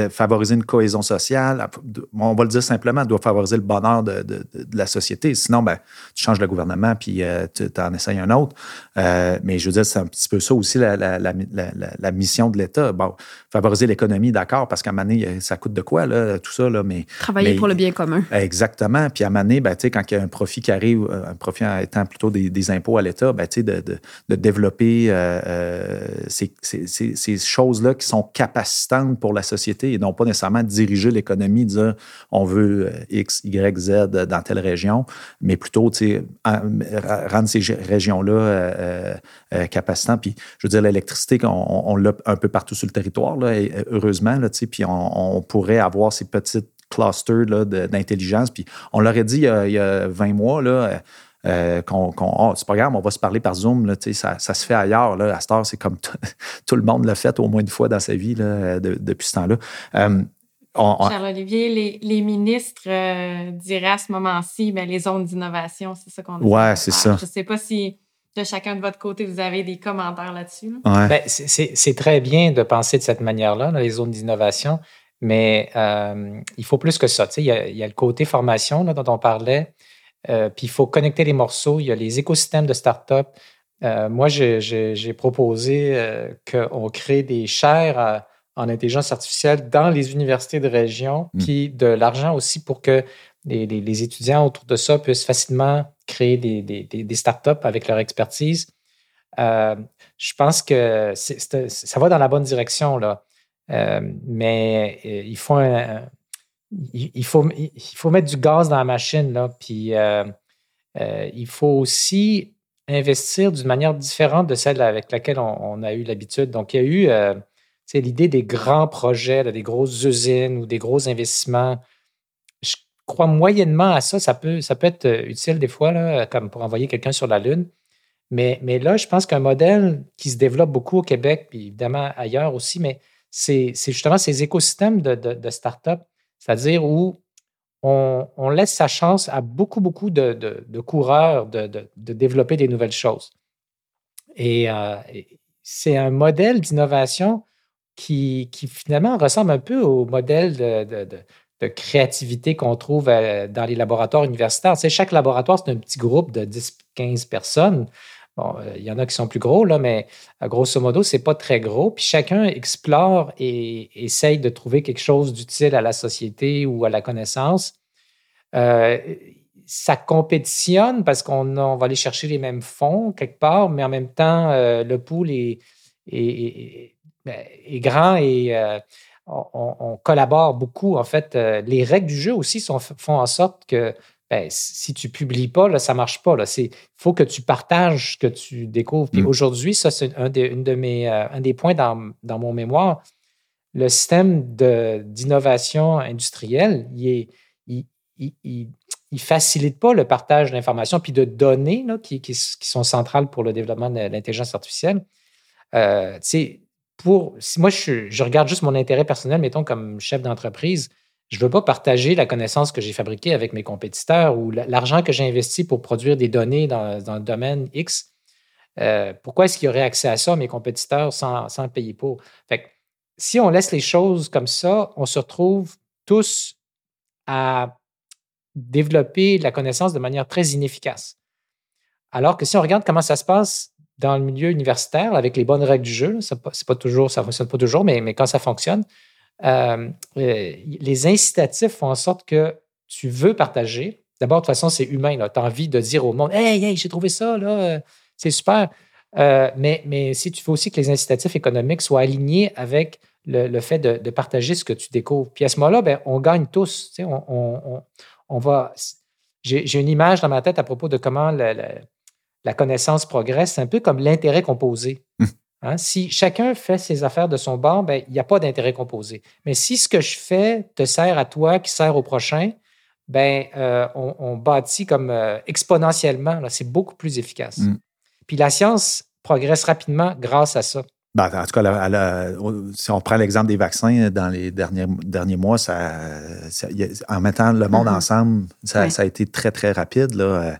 favoriser une cohésion sociale. On va le dire simplement, doit favoriser le bonheur de, la société. Sinon, ben, tu changes le gouvernement puis euh, tu en essayes un autre. Euh, mais je veux dire, c'est un petit peu ça aussi la, mission de l'État. Bon, favoriser l'économie, d'accord, parce qu'à donné, ça coûte de quoi, là, tout ça. Là, mais, Travailler pour le bien commun. Exactement. Puis à donné, ben, quand il y a un profit qui arrive, un profit étant plutôt des, impôts à l'État, ben, de, de, développer ces, ces choses-là qui sont capacitantes pour la société et non pas nécessairement diriger l'économie, dire on veut euh, X, Y, Z dans telle région, mais plutôt rendre ces régions-là euh, euh, capacitantes. Puis, je veux dire, l'électricité, on, l'a un peu partout sur le territoire, là, heureusement, puis on, pourrait avoir ces petites clusters d'intelligence. Puis, on l'aurait dit il y, a, 20 mois, là, euh, qu'on, oh, c'est pas grave, on va se parler par Zoom, là, ça, ça se fait ailleurs. Là. À cette heure, c'est comme tout le monde l'a fait au moins une fois dans sa vie là, depuis ce temps-là. Euh, Charles-Olivier, les, ministres euh, diraient à ce moment-ci, ben, les zones d'innovation, c'est ça qu'on dit. Ouais, c'est ça. Je ne sais pas si de chacun de votre côté, vous avez des commentaires là-dessus. Ben, c'est, très bien de penser de cette manière-là, dans les zones d'innovation, mais il faut plus que ça. Il y, a, il y a le côté formation là, dont on parlait. Euh, puis il faut connecter les morceaux. Il y a les écosystèmes de start-up. Euh, moi, j'ai proposé euh, qu'on crée des chaires en intelligence artificielle dans les universités de région, mmh. puis de l'argent aussi pour que les, étudiants autour de ça puissent facilement créer des, des, des start-up avec leur expertise. je pense que ça va dans la bonne direction, là. mais il faut un, il, faut, il faut mettre du gaz dans la machine, là, puis euh, euh, il faut aussi investir d'une manière différente de celle avec laquelle on, a eu l'habitude. Donc, il y a eu euh, l'idée des grands projets, des grosses usines ou des gros investissements. Je crois moyennement à ça. Ça peut, ça peut être utile des fois, là, comme pour envoyer quelqu'un sur la Lune. Mais, mais là, je pense qu'un modèle qui se développe beaucoup au Québec, puis évidemment ailleurs aussi, mais c'est justement ces écosystèmes de, de, de start-up c'est-à-dire où on, laisse sa chance à beaucoup, beaucoup de, coureurs de, développer des nouvelles choses. Et, euh, c'est un modèle d'innovation qui, finalement ressemble un peu au modèle de, créativité qu'on trouve euh, dans les laboratoires universitaires. Tu chaque laboratoire, c'est un petit groupe de 10-15 personnes euh, il y en a qui sont plus gros, là, mais euh, grosso modo, c'est pas très gros. Puis chacun explore et essaye de trouver quelque chose d'utile à la société ou à la connaissance. Euh, ça compétitionne parce qu'on va aller chercher les mêmes fonds quelque part, mais en même temps, le pool est, ben, grand et on, collabore beaucoup. En fait, les règles du jeu aussi font en sorte que ben, si tu publies pas, ça ne marche pas. Il faut que tu partages ce que tu découvres. Puis mm. aujourd'hui, ça, c'est un, des, de mes, euh, un des points dans, mon mémoire. Le système d'innovation industrielle, il ne facilite pas le partage d'informations puis de données qui, qui, sont centrales pour le développement de l'intelligence artificielle. Euh, pour, si moi, je, je, regarde juste mon intérêt personnel, mettons, comme chef d'entreprise, je ne veux pas partager la connaissance que j'ai fabriquée avec mes compétiteurs ou l'argent que j'ai investi pour produire des données dans, le domaine X. Euh, pourquoi est-ce qu'il y aurait accès à ça, mes compétiteurs, sans, payer pour? Si on laisse les choses comme ça, on se retrouve tous à développer la connaissance de manière très inefficace. Alors que si on regarde comment ça se passe dans le milieu universitaire avec les bonnes règles du jeu, ça ne pas toujours, ça fonctionne pas toujours, mais quand ça fonctionne, euh, euh, les incitatifs font en sorte que tu veux partager. D'abord, de toute façon, c'est humain. Tu as envie de dire au monde Hey, hey, j'ai trouvé ça, euh, c'est super. mais, si tu veux aussi que les incitatifs économiques soient alignés avec le, fait de, partager ce que tu découvres. Puis à ce moment-là, ben, on gagne tous. On, va. J'ai une image dans ma tête à propos de comment la, la connaissance progresse. C'est un peu comme l'intérêt composé. Hein, si chacun fait ses affaires de son bord, ben, il n'y a pas d'intérêt composé. Mais si ce que je fais te sert à toi, qui sert au prochain, ben, euh, on, bâtit comme euh, exponentiellement. C'est beaucoup plus efficace. Mm. Puis la science progresse rapidement grâce à ça. Ben, en tout cas, si on prend l'exemple des vaccins, dans les derniers, derniers mois, ça, en mettant le monde mm-hmm. ensemble, ça, a été très, très rapide. Là.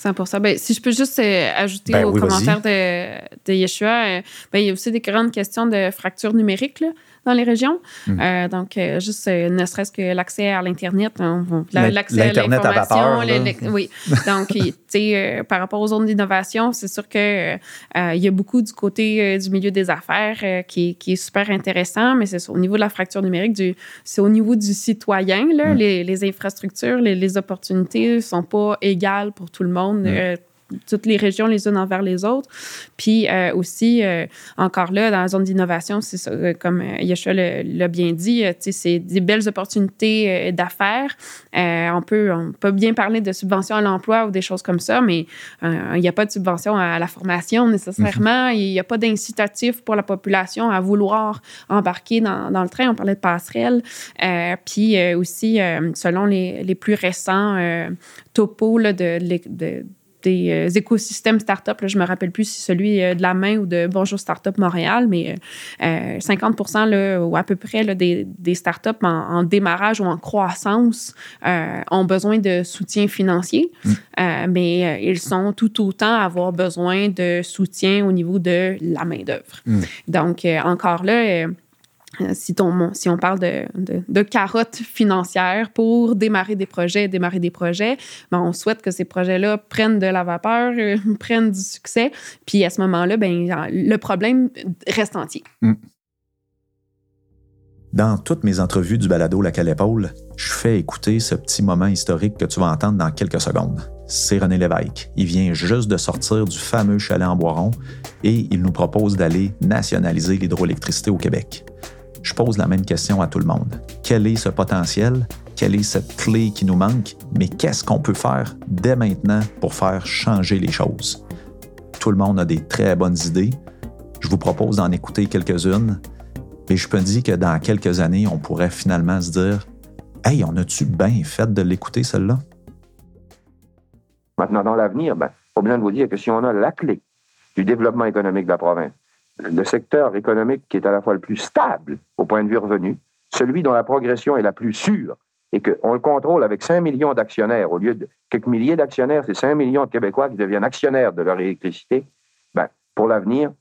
100 ben, Si je peux juste euh, ajouter ben au commentaire de, de, Yeshua, euh, ben, il y a aussi des grandes questions de fracture numérique. Là dans les régions. Hmm. Euh, donc, euh, juste euh, ne serait-ce que l'accès à l'Internet, hein, l'accès à l'information. Oui. Donc, tu sais, par rapport aux zones d'innovation, c'est sûr qu'il il y a beaucoup du côté du milieu des affaires qui, qui, est super intéressant, mais c'est au niveau de la fracture numérique, c'est au niveau du citoyen. Là, hmm. les, les, infrastructures, les, les opportunités ne sont pas égales pour tout le monde. Hmm toutes les régions les unes envers les autres. Puis euh, aussi, euh, encore là, dans la zone d'innovation, c'est ça, euh, comme Yeshua l'a bien dit, c'est des belles opportunités d'affaires. on, peut, on peut bien parler de subventions à l'emploi ou des choses comme ça, mais il n'y a pas de subvention à la formation nécessairement. Mhm. Il n'y a pas d'incitatif pour la population à vouloir embarquer dans, dans, le train. On parlait de passerelle. puis aussi, selon les, les, plus récents topos là, de, de des euh, écosystèmes start-up. je ne me rappelle plus si celui euh, de la main ou de Bonjour Startup Montréal, mais 50 euh, là, ou à peu près là, des, des startups en, en, démarrage ou en croissance ont besoin de soutien financier, mm. mais ils sont tout autant à avoir besoin de soutien au niveau de la main-d'œuvre. Mm. Donc, encore là, euh, si, on parle de, de, carottes financières pour démarrer des projets, démarrer des projets, ben on souhaite que ces projets-là prennent de la vapeur, euh, prennent du succès. Puis à ce moment-là, ben, le problème reste entier. Mm. Dans toutes mes entrevues du balado La Épaule, je fais écouter ce petit moment historique que tu vas entendre dans quelques secondes. C'est René Lévesque. Il vient juste de sortir du fameux chalet en Boiron et il nous propose d'aller nationaliser l'hydroélectricité au Québec je pose la même question à tout le monde. Quel est ce potentiel? Quelle est cette clé qui nous manque? Mais qu'est-ce qu'on peut faire dès maintenant pour faire changer les choses? Tout le monde a des très bonnes idées. Je vous propose d'en écouter quelques-unes. Et je peux dire que dans quelques années, on pourrait finalement se dire Hey, on a-tu bien fait de l'écouter, celle-là? Maintenant, dans l'avenir, ben, faut bien vous dire que si on a la clé du développement économique de la province, le secteur économique qui est à la fois le plus stable au point de vue revenu, celui dont la progression est la plus sûre et qu'on le contrôle avec 5 millions d'actionnaires, au lieu de quelques milliers d'actionnaires, c'est 5 millions de Québécois qui deviennent actionnaires de leur électricité, ben, pour l'avenir,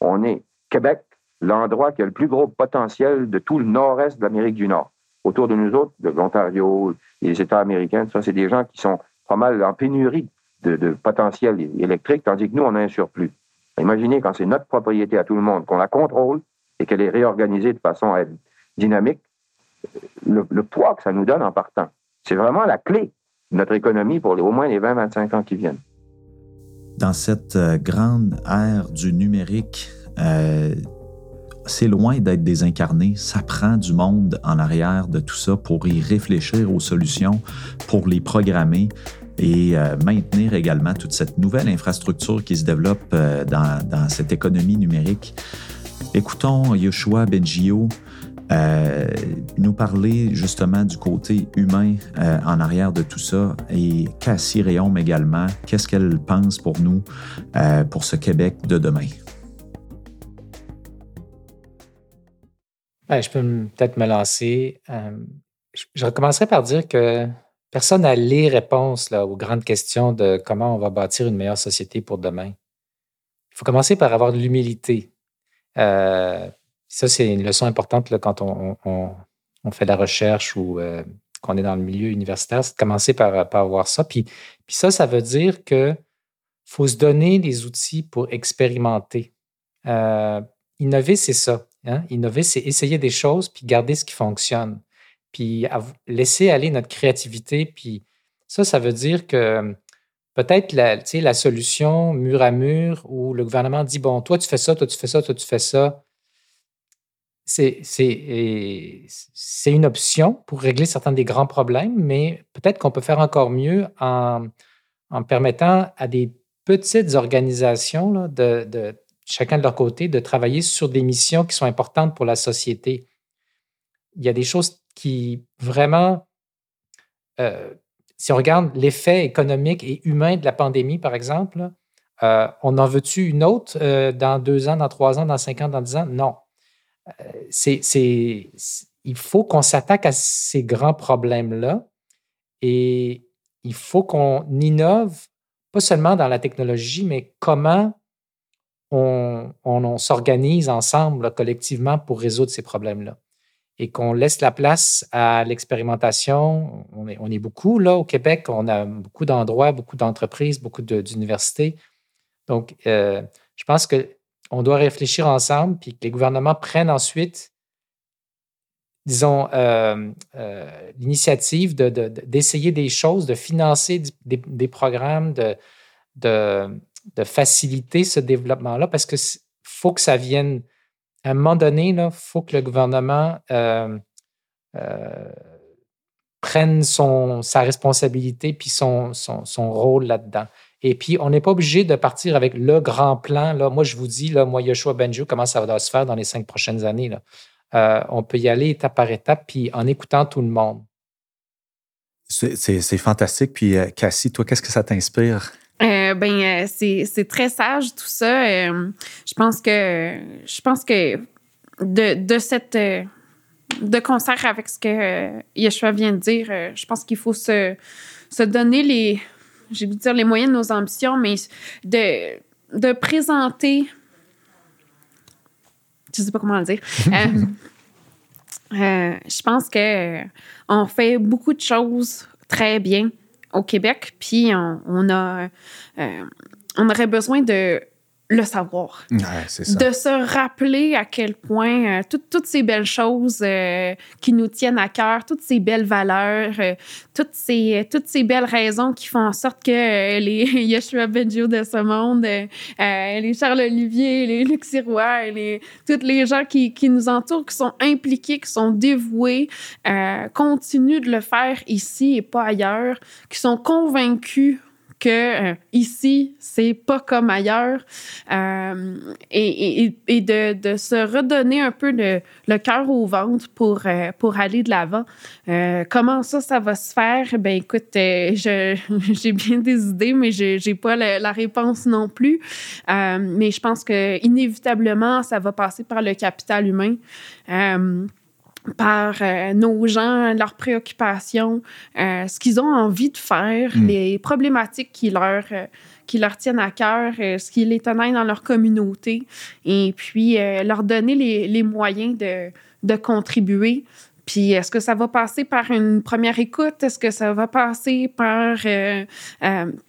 on est Québec, l'endroit qui a le plus gros potentiel de tout le nord-est de l'Amérique du Nord. Autour de nous autres, de l'Ontario, les États américains, ça, c'est des gens qui sont pas mal en pénurie de, de potentiel électrique, tandis que nous, on a un surplus. Imaginez quand c'est notre propriété à tout le monde, qu'on la contrôle et qu'elle est réorganisée de façon à être dynamique, le, poids que ça nous donne en partant. C'est vraiment la clé de notre économie pour au moins les 20-25 ans qui viennent. Dans cette euh, grande ère du numérique, euh, c'est loin d'être désincarné. Ça prend du monde en arrière de tout ça pour y réfléchir aux solutions, pour les programmer et euh, maintenir également toute cette nouvelle infrastructure qui se développe euh, dans, cette économie numérique. Écoutons Yoshua Benjio euh, nous parler justement du côté humain en arrière de tout ça et Cassie Réaume également, qu'est-ce qu'elle pense pour nous, pour ce Québec de demain? Ben, je peux peut-être me lancer. je recommencerai par dire que Personne n'a les réponses aux grandes questions de comment on va bâtir une meilleure société pour demain. Il faut commencer par avoir de l'humilité. Euh, ça, c'est une leçon importante quand on, fait de la recherche ou euh, qu'on est dans le milieu universitaire, c'est de commencer par, avoir ça. Puis, puis ça, ça veut dire qu'il faut se donner des outils pour expérimenter. Euh, innover, c'est ça. Hein. Innover, c'est essayer des choses puis garder ce qui fonctionne puis laisser aller notre créativité. Puis ça, ça veut dire que peut-être la, solution mur à mur où le gouvernement dit, bon, toi, tu fais ça, toi, tu fais ça, toi, tu fais ça, c'est une option pour régler certains des grands problèmes, mais peut-être qu'on peut faire encore mieux en, permettant à des petites organisations de, chacun de leur côté, de travailler sur des missions qui sont importantes pour la société. Il y a des choses qui vraiment, euh, si on regarde l'effet économique et humain de la pandémie, par exemple, on en veut-tu une autre dans deux ans, dans trois ans, dans cinq ans, dans dix ans? Non. il faut qu'on s'attaque à ces grands problèmes-là et il faut qu'on innove, pas seulement dans la technologie, mais comment on, s'organise ensemble, collectivement, pour résoudre ces problèmes-là. Et qu'on laisse la place à l'expérimentation. On est, beaucoup là au Québec, on a beaucoup d'endroits, beaucoup d'entreprises, beaucoup d'universités. Donc, euh, je pense qu'on doit réfléchir ensemble, puis que les gouvernements prennent ensuite disons, euh, euh, l'initiative d'essayer des choses, de financer des, programmes, de, de, faciliter ce développement-là, parce qu'il faut que ça vienne, à un moment donné, il faut que le gouvernement euh, prenne son, sa responsabilité puis son, rôle là-dedans. Et puis, on n'est pas obligé de partir avec le grand plan. Là. Moi, je vous dis, là, moi, Yoshua Benjo, comment ça va se faire dans les cinq prochaines années. Euh, on peut y aller étape par étape, puis en écoutant tout le monde. C'est fantastique. Puis, euh, Cassie, toi, qu'est-ce que ça t'inspire? Euh, ben, c'est très sage tout ça. je pense que je pense que de, de cette de concert avec ce que Yeshua vient de dire, je pense qu'il faut se, se donner les j'ai dire les moyens de nos ambitions, mais de, de présenter je sais pas comment le dire. Euh, euh, je pense que on fait beaucoup de choses très bien au Québec, puis on, a, euh, on aurait besoin de le savoir. De se rappeler à quel point euh, toutes ces belles choses euh, qui nous tiennent à cœur, toutes ces belles valeurs, euh, toutes, ces, toutes ces belles raisons qui font en sorte que les Yeshua Benjo de ce monde, les Charles Olivier, les Luc Sirois, les, tous les gens qui, qui, nous entourent, qui sont impliqués, qui sont dévoués, continuent de le faire ici et pas ailleurs, qui sont convaincus que euh, ici, c'est pas comme ailleurs. Euh, et, et, de, de, se redonner un peu le, le cœur au ventre pour, euh, pour aller de l'avant. comment ça, ça va se faire? Ben écoute, j'ai bien des idées, mais j'ai pas la, la, réponse non plus. mais je pense que inévitablement, ça va passer par le capital humain par euh, nos gens, leurs préoccupations, euh, ce qu'ils ont envie de faire, mm. les problématiques qui leur, euh, qui leur tiennent à cœur, ce qui les tenait dans leur communauté, et puis leur donner les, les moyens de, de contribuer. Puis est-ce que ça va passer par une première écoute? Est-ce que ça va passer par euh,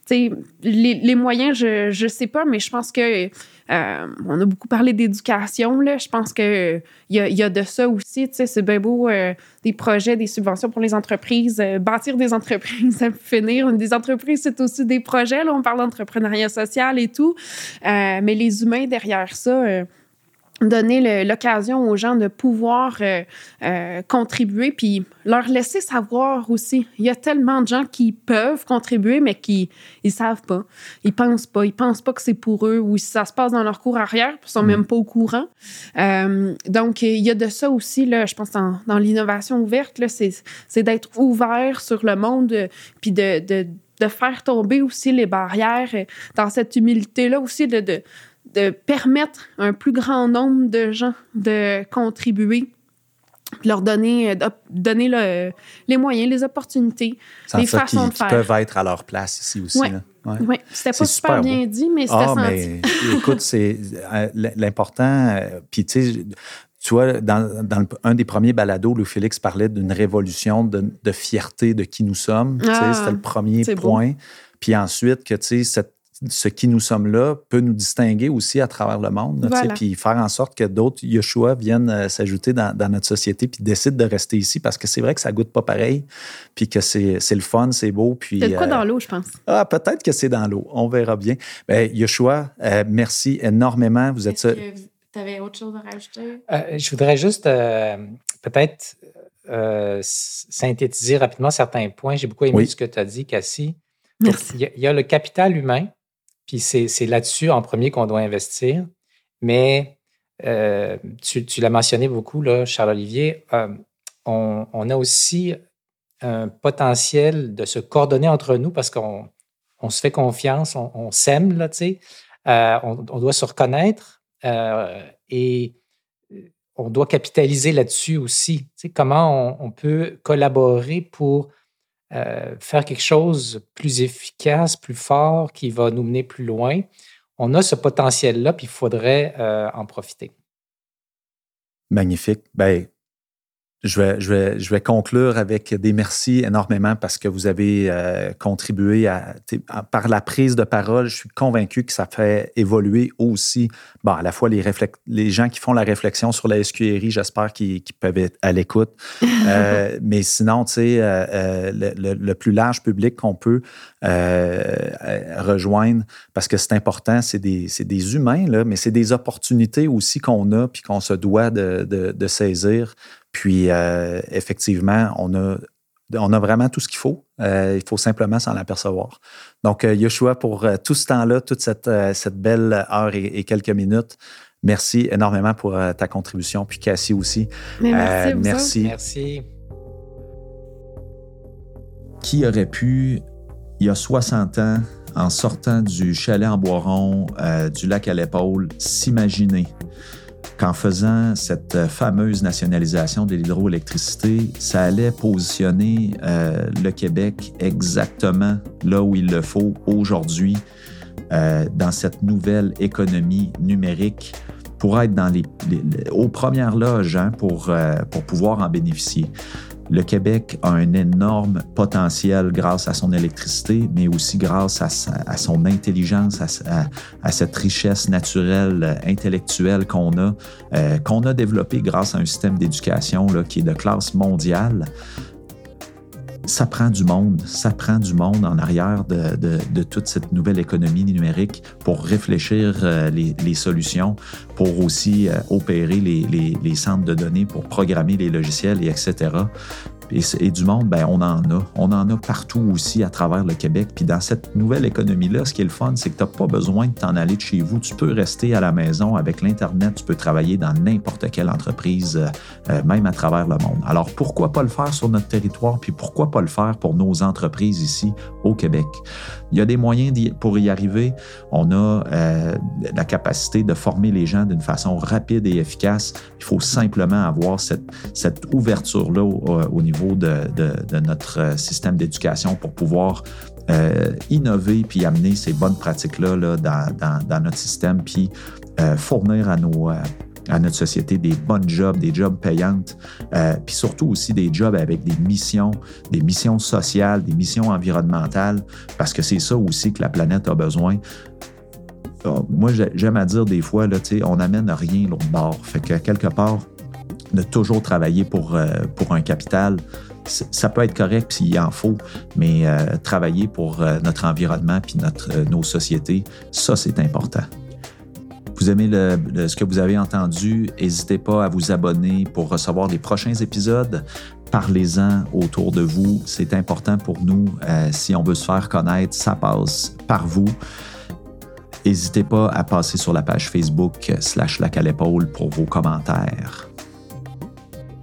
les, les, moyens? Je ne sais pas, mais je pense que euh, on a beaucoup parlé d'éducation, là. Je pense qu'il y, a, y a de ça aussi. C'est bien beau euh, des projets, des subventions pour les entreprises, euh, bâtir des entreprises à finir. Des entreprises, c'est aussi des projets. Là, on parle d'entrepreneuriat social et tout. mais les humains derrière ça, donner l'occasion aux gens de pouvoir euh, euh, contribuer, puis leur laisser savoir aussi. Il y a tellement de gens qui peuvent contribuer, mais qui ils savent pas, ils pensent pas, ils pensent pas que c'est pour eux, ou ça se passe dans leur cours arrière, ils sont mm. même pas au courant. Euh, donc il y a de ça aussi là, je pense dans, dans l'innovation ouverte c'est d'être ouvert sur le monde, puis de, de de faire tomber aussi les barrières dans cette humilité là aussi de, de de permettre à un plus grand nombre de gens de contribuer leur donner, euh, donner les moyens, les opportunités, les façons de faire. peuvent être à leur place ici aussi. Oui, ouais. c'était pas super, bien dit, mais c'était ah, Mais, écoute, c'est euh, l'important. Euh, puis, tu sais, tu vois, dans, dans un des premiers balados, Louis Félix parlait d'une révolution de, fierté de qui nous sommes. Ah, c'était le premier point. Puis ensuite, que tu sais, cette ce qui nous sommes là peut nous distinguer aussi à travers le monde, puis faire en sorte que d'autres Yeshua viennent euh, s'ajouter dans, notre société puis décident de rester ici parce que c'est vrai que ça goûte pas pareil, puis que c'est le fun, c'est beau. Puis, c'est quoi euh, dans l'eau, je pense. Ah, peut-être que c'est dans l'eau. On verra bien. Ben, Yeshua, euh, merci énormément. Vous êtes. Tu avais autre chose à rajouter? je voudrais juste peut-être synthétiser rapidement certains points. J'ai beaucoup aimé ce que tu as dit, Cassie. Il y, a le capital humain puis c'est là-dessus en premier qu'on doit investir. Mais euh, tu, l'as mentionné beaucoup, Charles-Olivier, euh, on, a aussi un potentiel de se coordonner entre nous parce qu'on on se fait confiance, on, s'aime, là. Euh, on, doit se reconnaître et on doit capitaliser là-dessus aussi. Comment on, peut collaborer pour faire quelque chose plus efficace, plus fort, qui va nous mener plus loin. On a ce potentiel-là, puis il faudrait en profiter. Magnifique. Ben, je vais, je, vais, je vais conclure avec des merci énormément parce que vous avez euh, contribué à, par la prise de parole. Je suis convaincu que ça fait évoluer aussi, bon, à la fois les, les gens qui font la réflexion sur la SQRI, j'espère qu'ils peuvent être à l'écoute. euh, mais sinon, tu sais, euh, euh le, le, plus large public qu'on peut rejoindre parce que c'est important, c'est des, des, humains, là, mais c'est des opportunités aussi qu'on a puis qu'on se doit de, de, de saisir. Puis, euh, effectivement, on a, on a vraiment tout ce qu'il faut. Euh, il faut simplement s'en apercevoir. Donc, euh, Yoshua, pour tout ce temps-là, toute cette, cette belle heure et, quelques minutes, merci énormément pour ta contribution. Puis, Cassie aussi. merci. merci. Merci. Qui aurait pu, il y a 60 ans, en sortant du chalet en Boiron, du lac à l'épaule, s'imaginer qu'en faisant cette fameuse nationalisation de l'hydroélectricité, ça allait positionner euh, le Québec exactement là où il le faut aujourd'hui euh, dans cette nouvelle économie numérique pour être dans les, aux premières loges hein, pour, euh, pour pouvoir en bénéficier le Québec a un énorme potentiel grâce à son électricité, mais aussi grâce à, son intelligence, à, cette richesse naturelle, euh, intellectuelle qu'on a, euh, qu'on a développée grâce à un système d'éducation qui est de classe mondiale ça prend du monde, ça prend du monde en arrière de, toute cette nouvelle économie numérique pour réfléchir euh, les, solutions, pour aussi euh, opérer les, les, centres de données, pour programmer les logiciels, et etc. Et, du monde, ben, on en a. On en a partout aussi à travers le Québec. Puis dans cette nouvelle économie-là, ce qui est le fun, c'est que tu n'as pas besoin de t'en aller de chez vous. Tu peux rester à la maison avec l'Internet. Tu peux travailler dans n'importe quelle entreprise, euh, même à travers le monde. Alors pourquoi pas le faire sur notre territoire? Puis pourquoi pas le faire pour nos entreprises ici au Québec? Il y a des moyens pour y arriver. On a euh, la capacité de former les gens d'une façon rapide et efficace. Il faut simplement avoir cette, ouverture-là au niveau de, notre euh, système d'éducation pour pouvoir euh, innover puis amener ces bonnes pratiques-là dans, notre système, puis euh, fournir à, nos, à notre société des bonnes jobs, des jobs payantes, puis surtout aussi des jobs avec des missions, des missions sociales, des missions environnementales, parce que c'est ça aussi que la planète a besoin. Moi, j'aime à dire des fois, là, on n'amène rien l'autre bord. Fait que quelque part, de toujours travailler pour, euh, pour un capital, ça peut être correct s'il en faut, mais euh, travailler pour euh, notre environnement puis notre, nos sociétés, ça, c'est important. Vous aimez ce que vous avez entendu, n'hésitez pas à vous abonner pour recevoir les prochains épisodes. Parlez-en autour de vous, c'est important pour nous. si on veut se faire connaître, ça passe par vous. N'hésitez pas à passer sur la page Facebook slash la pour vos commentaires.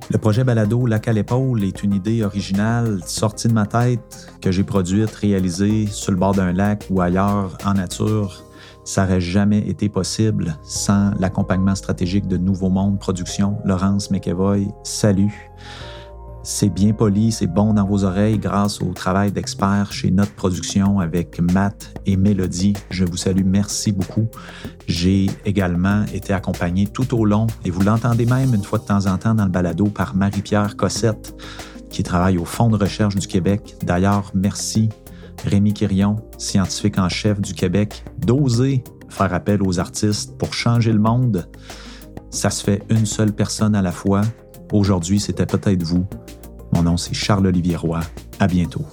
Le projet Balado Lac à l'épaule est une idée originale sortie de ma tête que j'ai produite, réalisée sur le bord d'un lac ou ailleurs en nature. Ça n'aurait jamais été possible sans l'accompagnement stratégique de Nouveau Monde Production. Laurence McEvoy, salut. C'est bien poli, c'est bon dans vos oreilles grâce au travail d'experts chez Notre Production avec Matt et Mélodie. Je vous salue, merci beaucoup. J'ai également été accompagné tout au long, et vous l'entendez même une fois de temps en temps dans le balado, par Marie-Pierre Cossette, qui travaille au Fonds de recherche du Québec. D'ailleurs, merci Rémi Quirion, scientifique en chef du Québec, d'oser faire appel aux artistes pour changer le monde. Ça se fait une seule personne à la fois. Aujourd'hui, c'était peut-être vous. Mon nom, c'est Charles-Olivier Roy. À bientôt.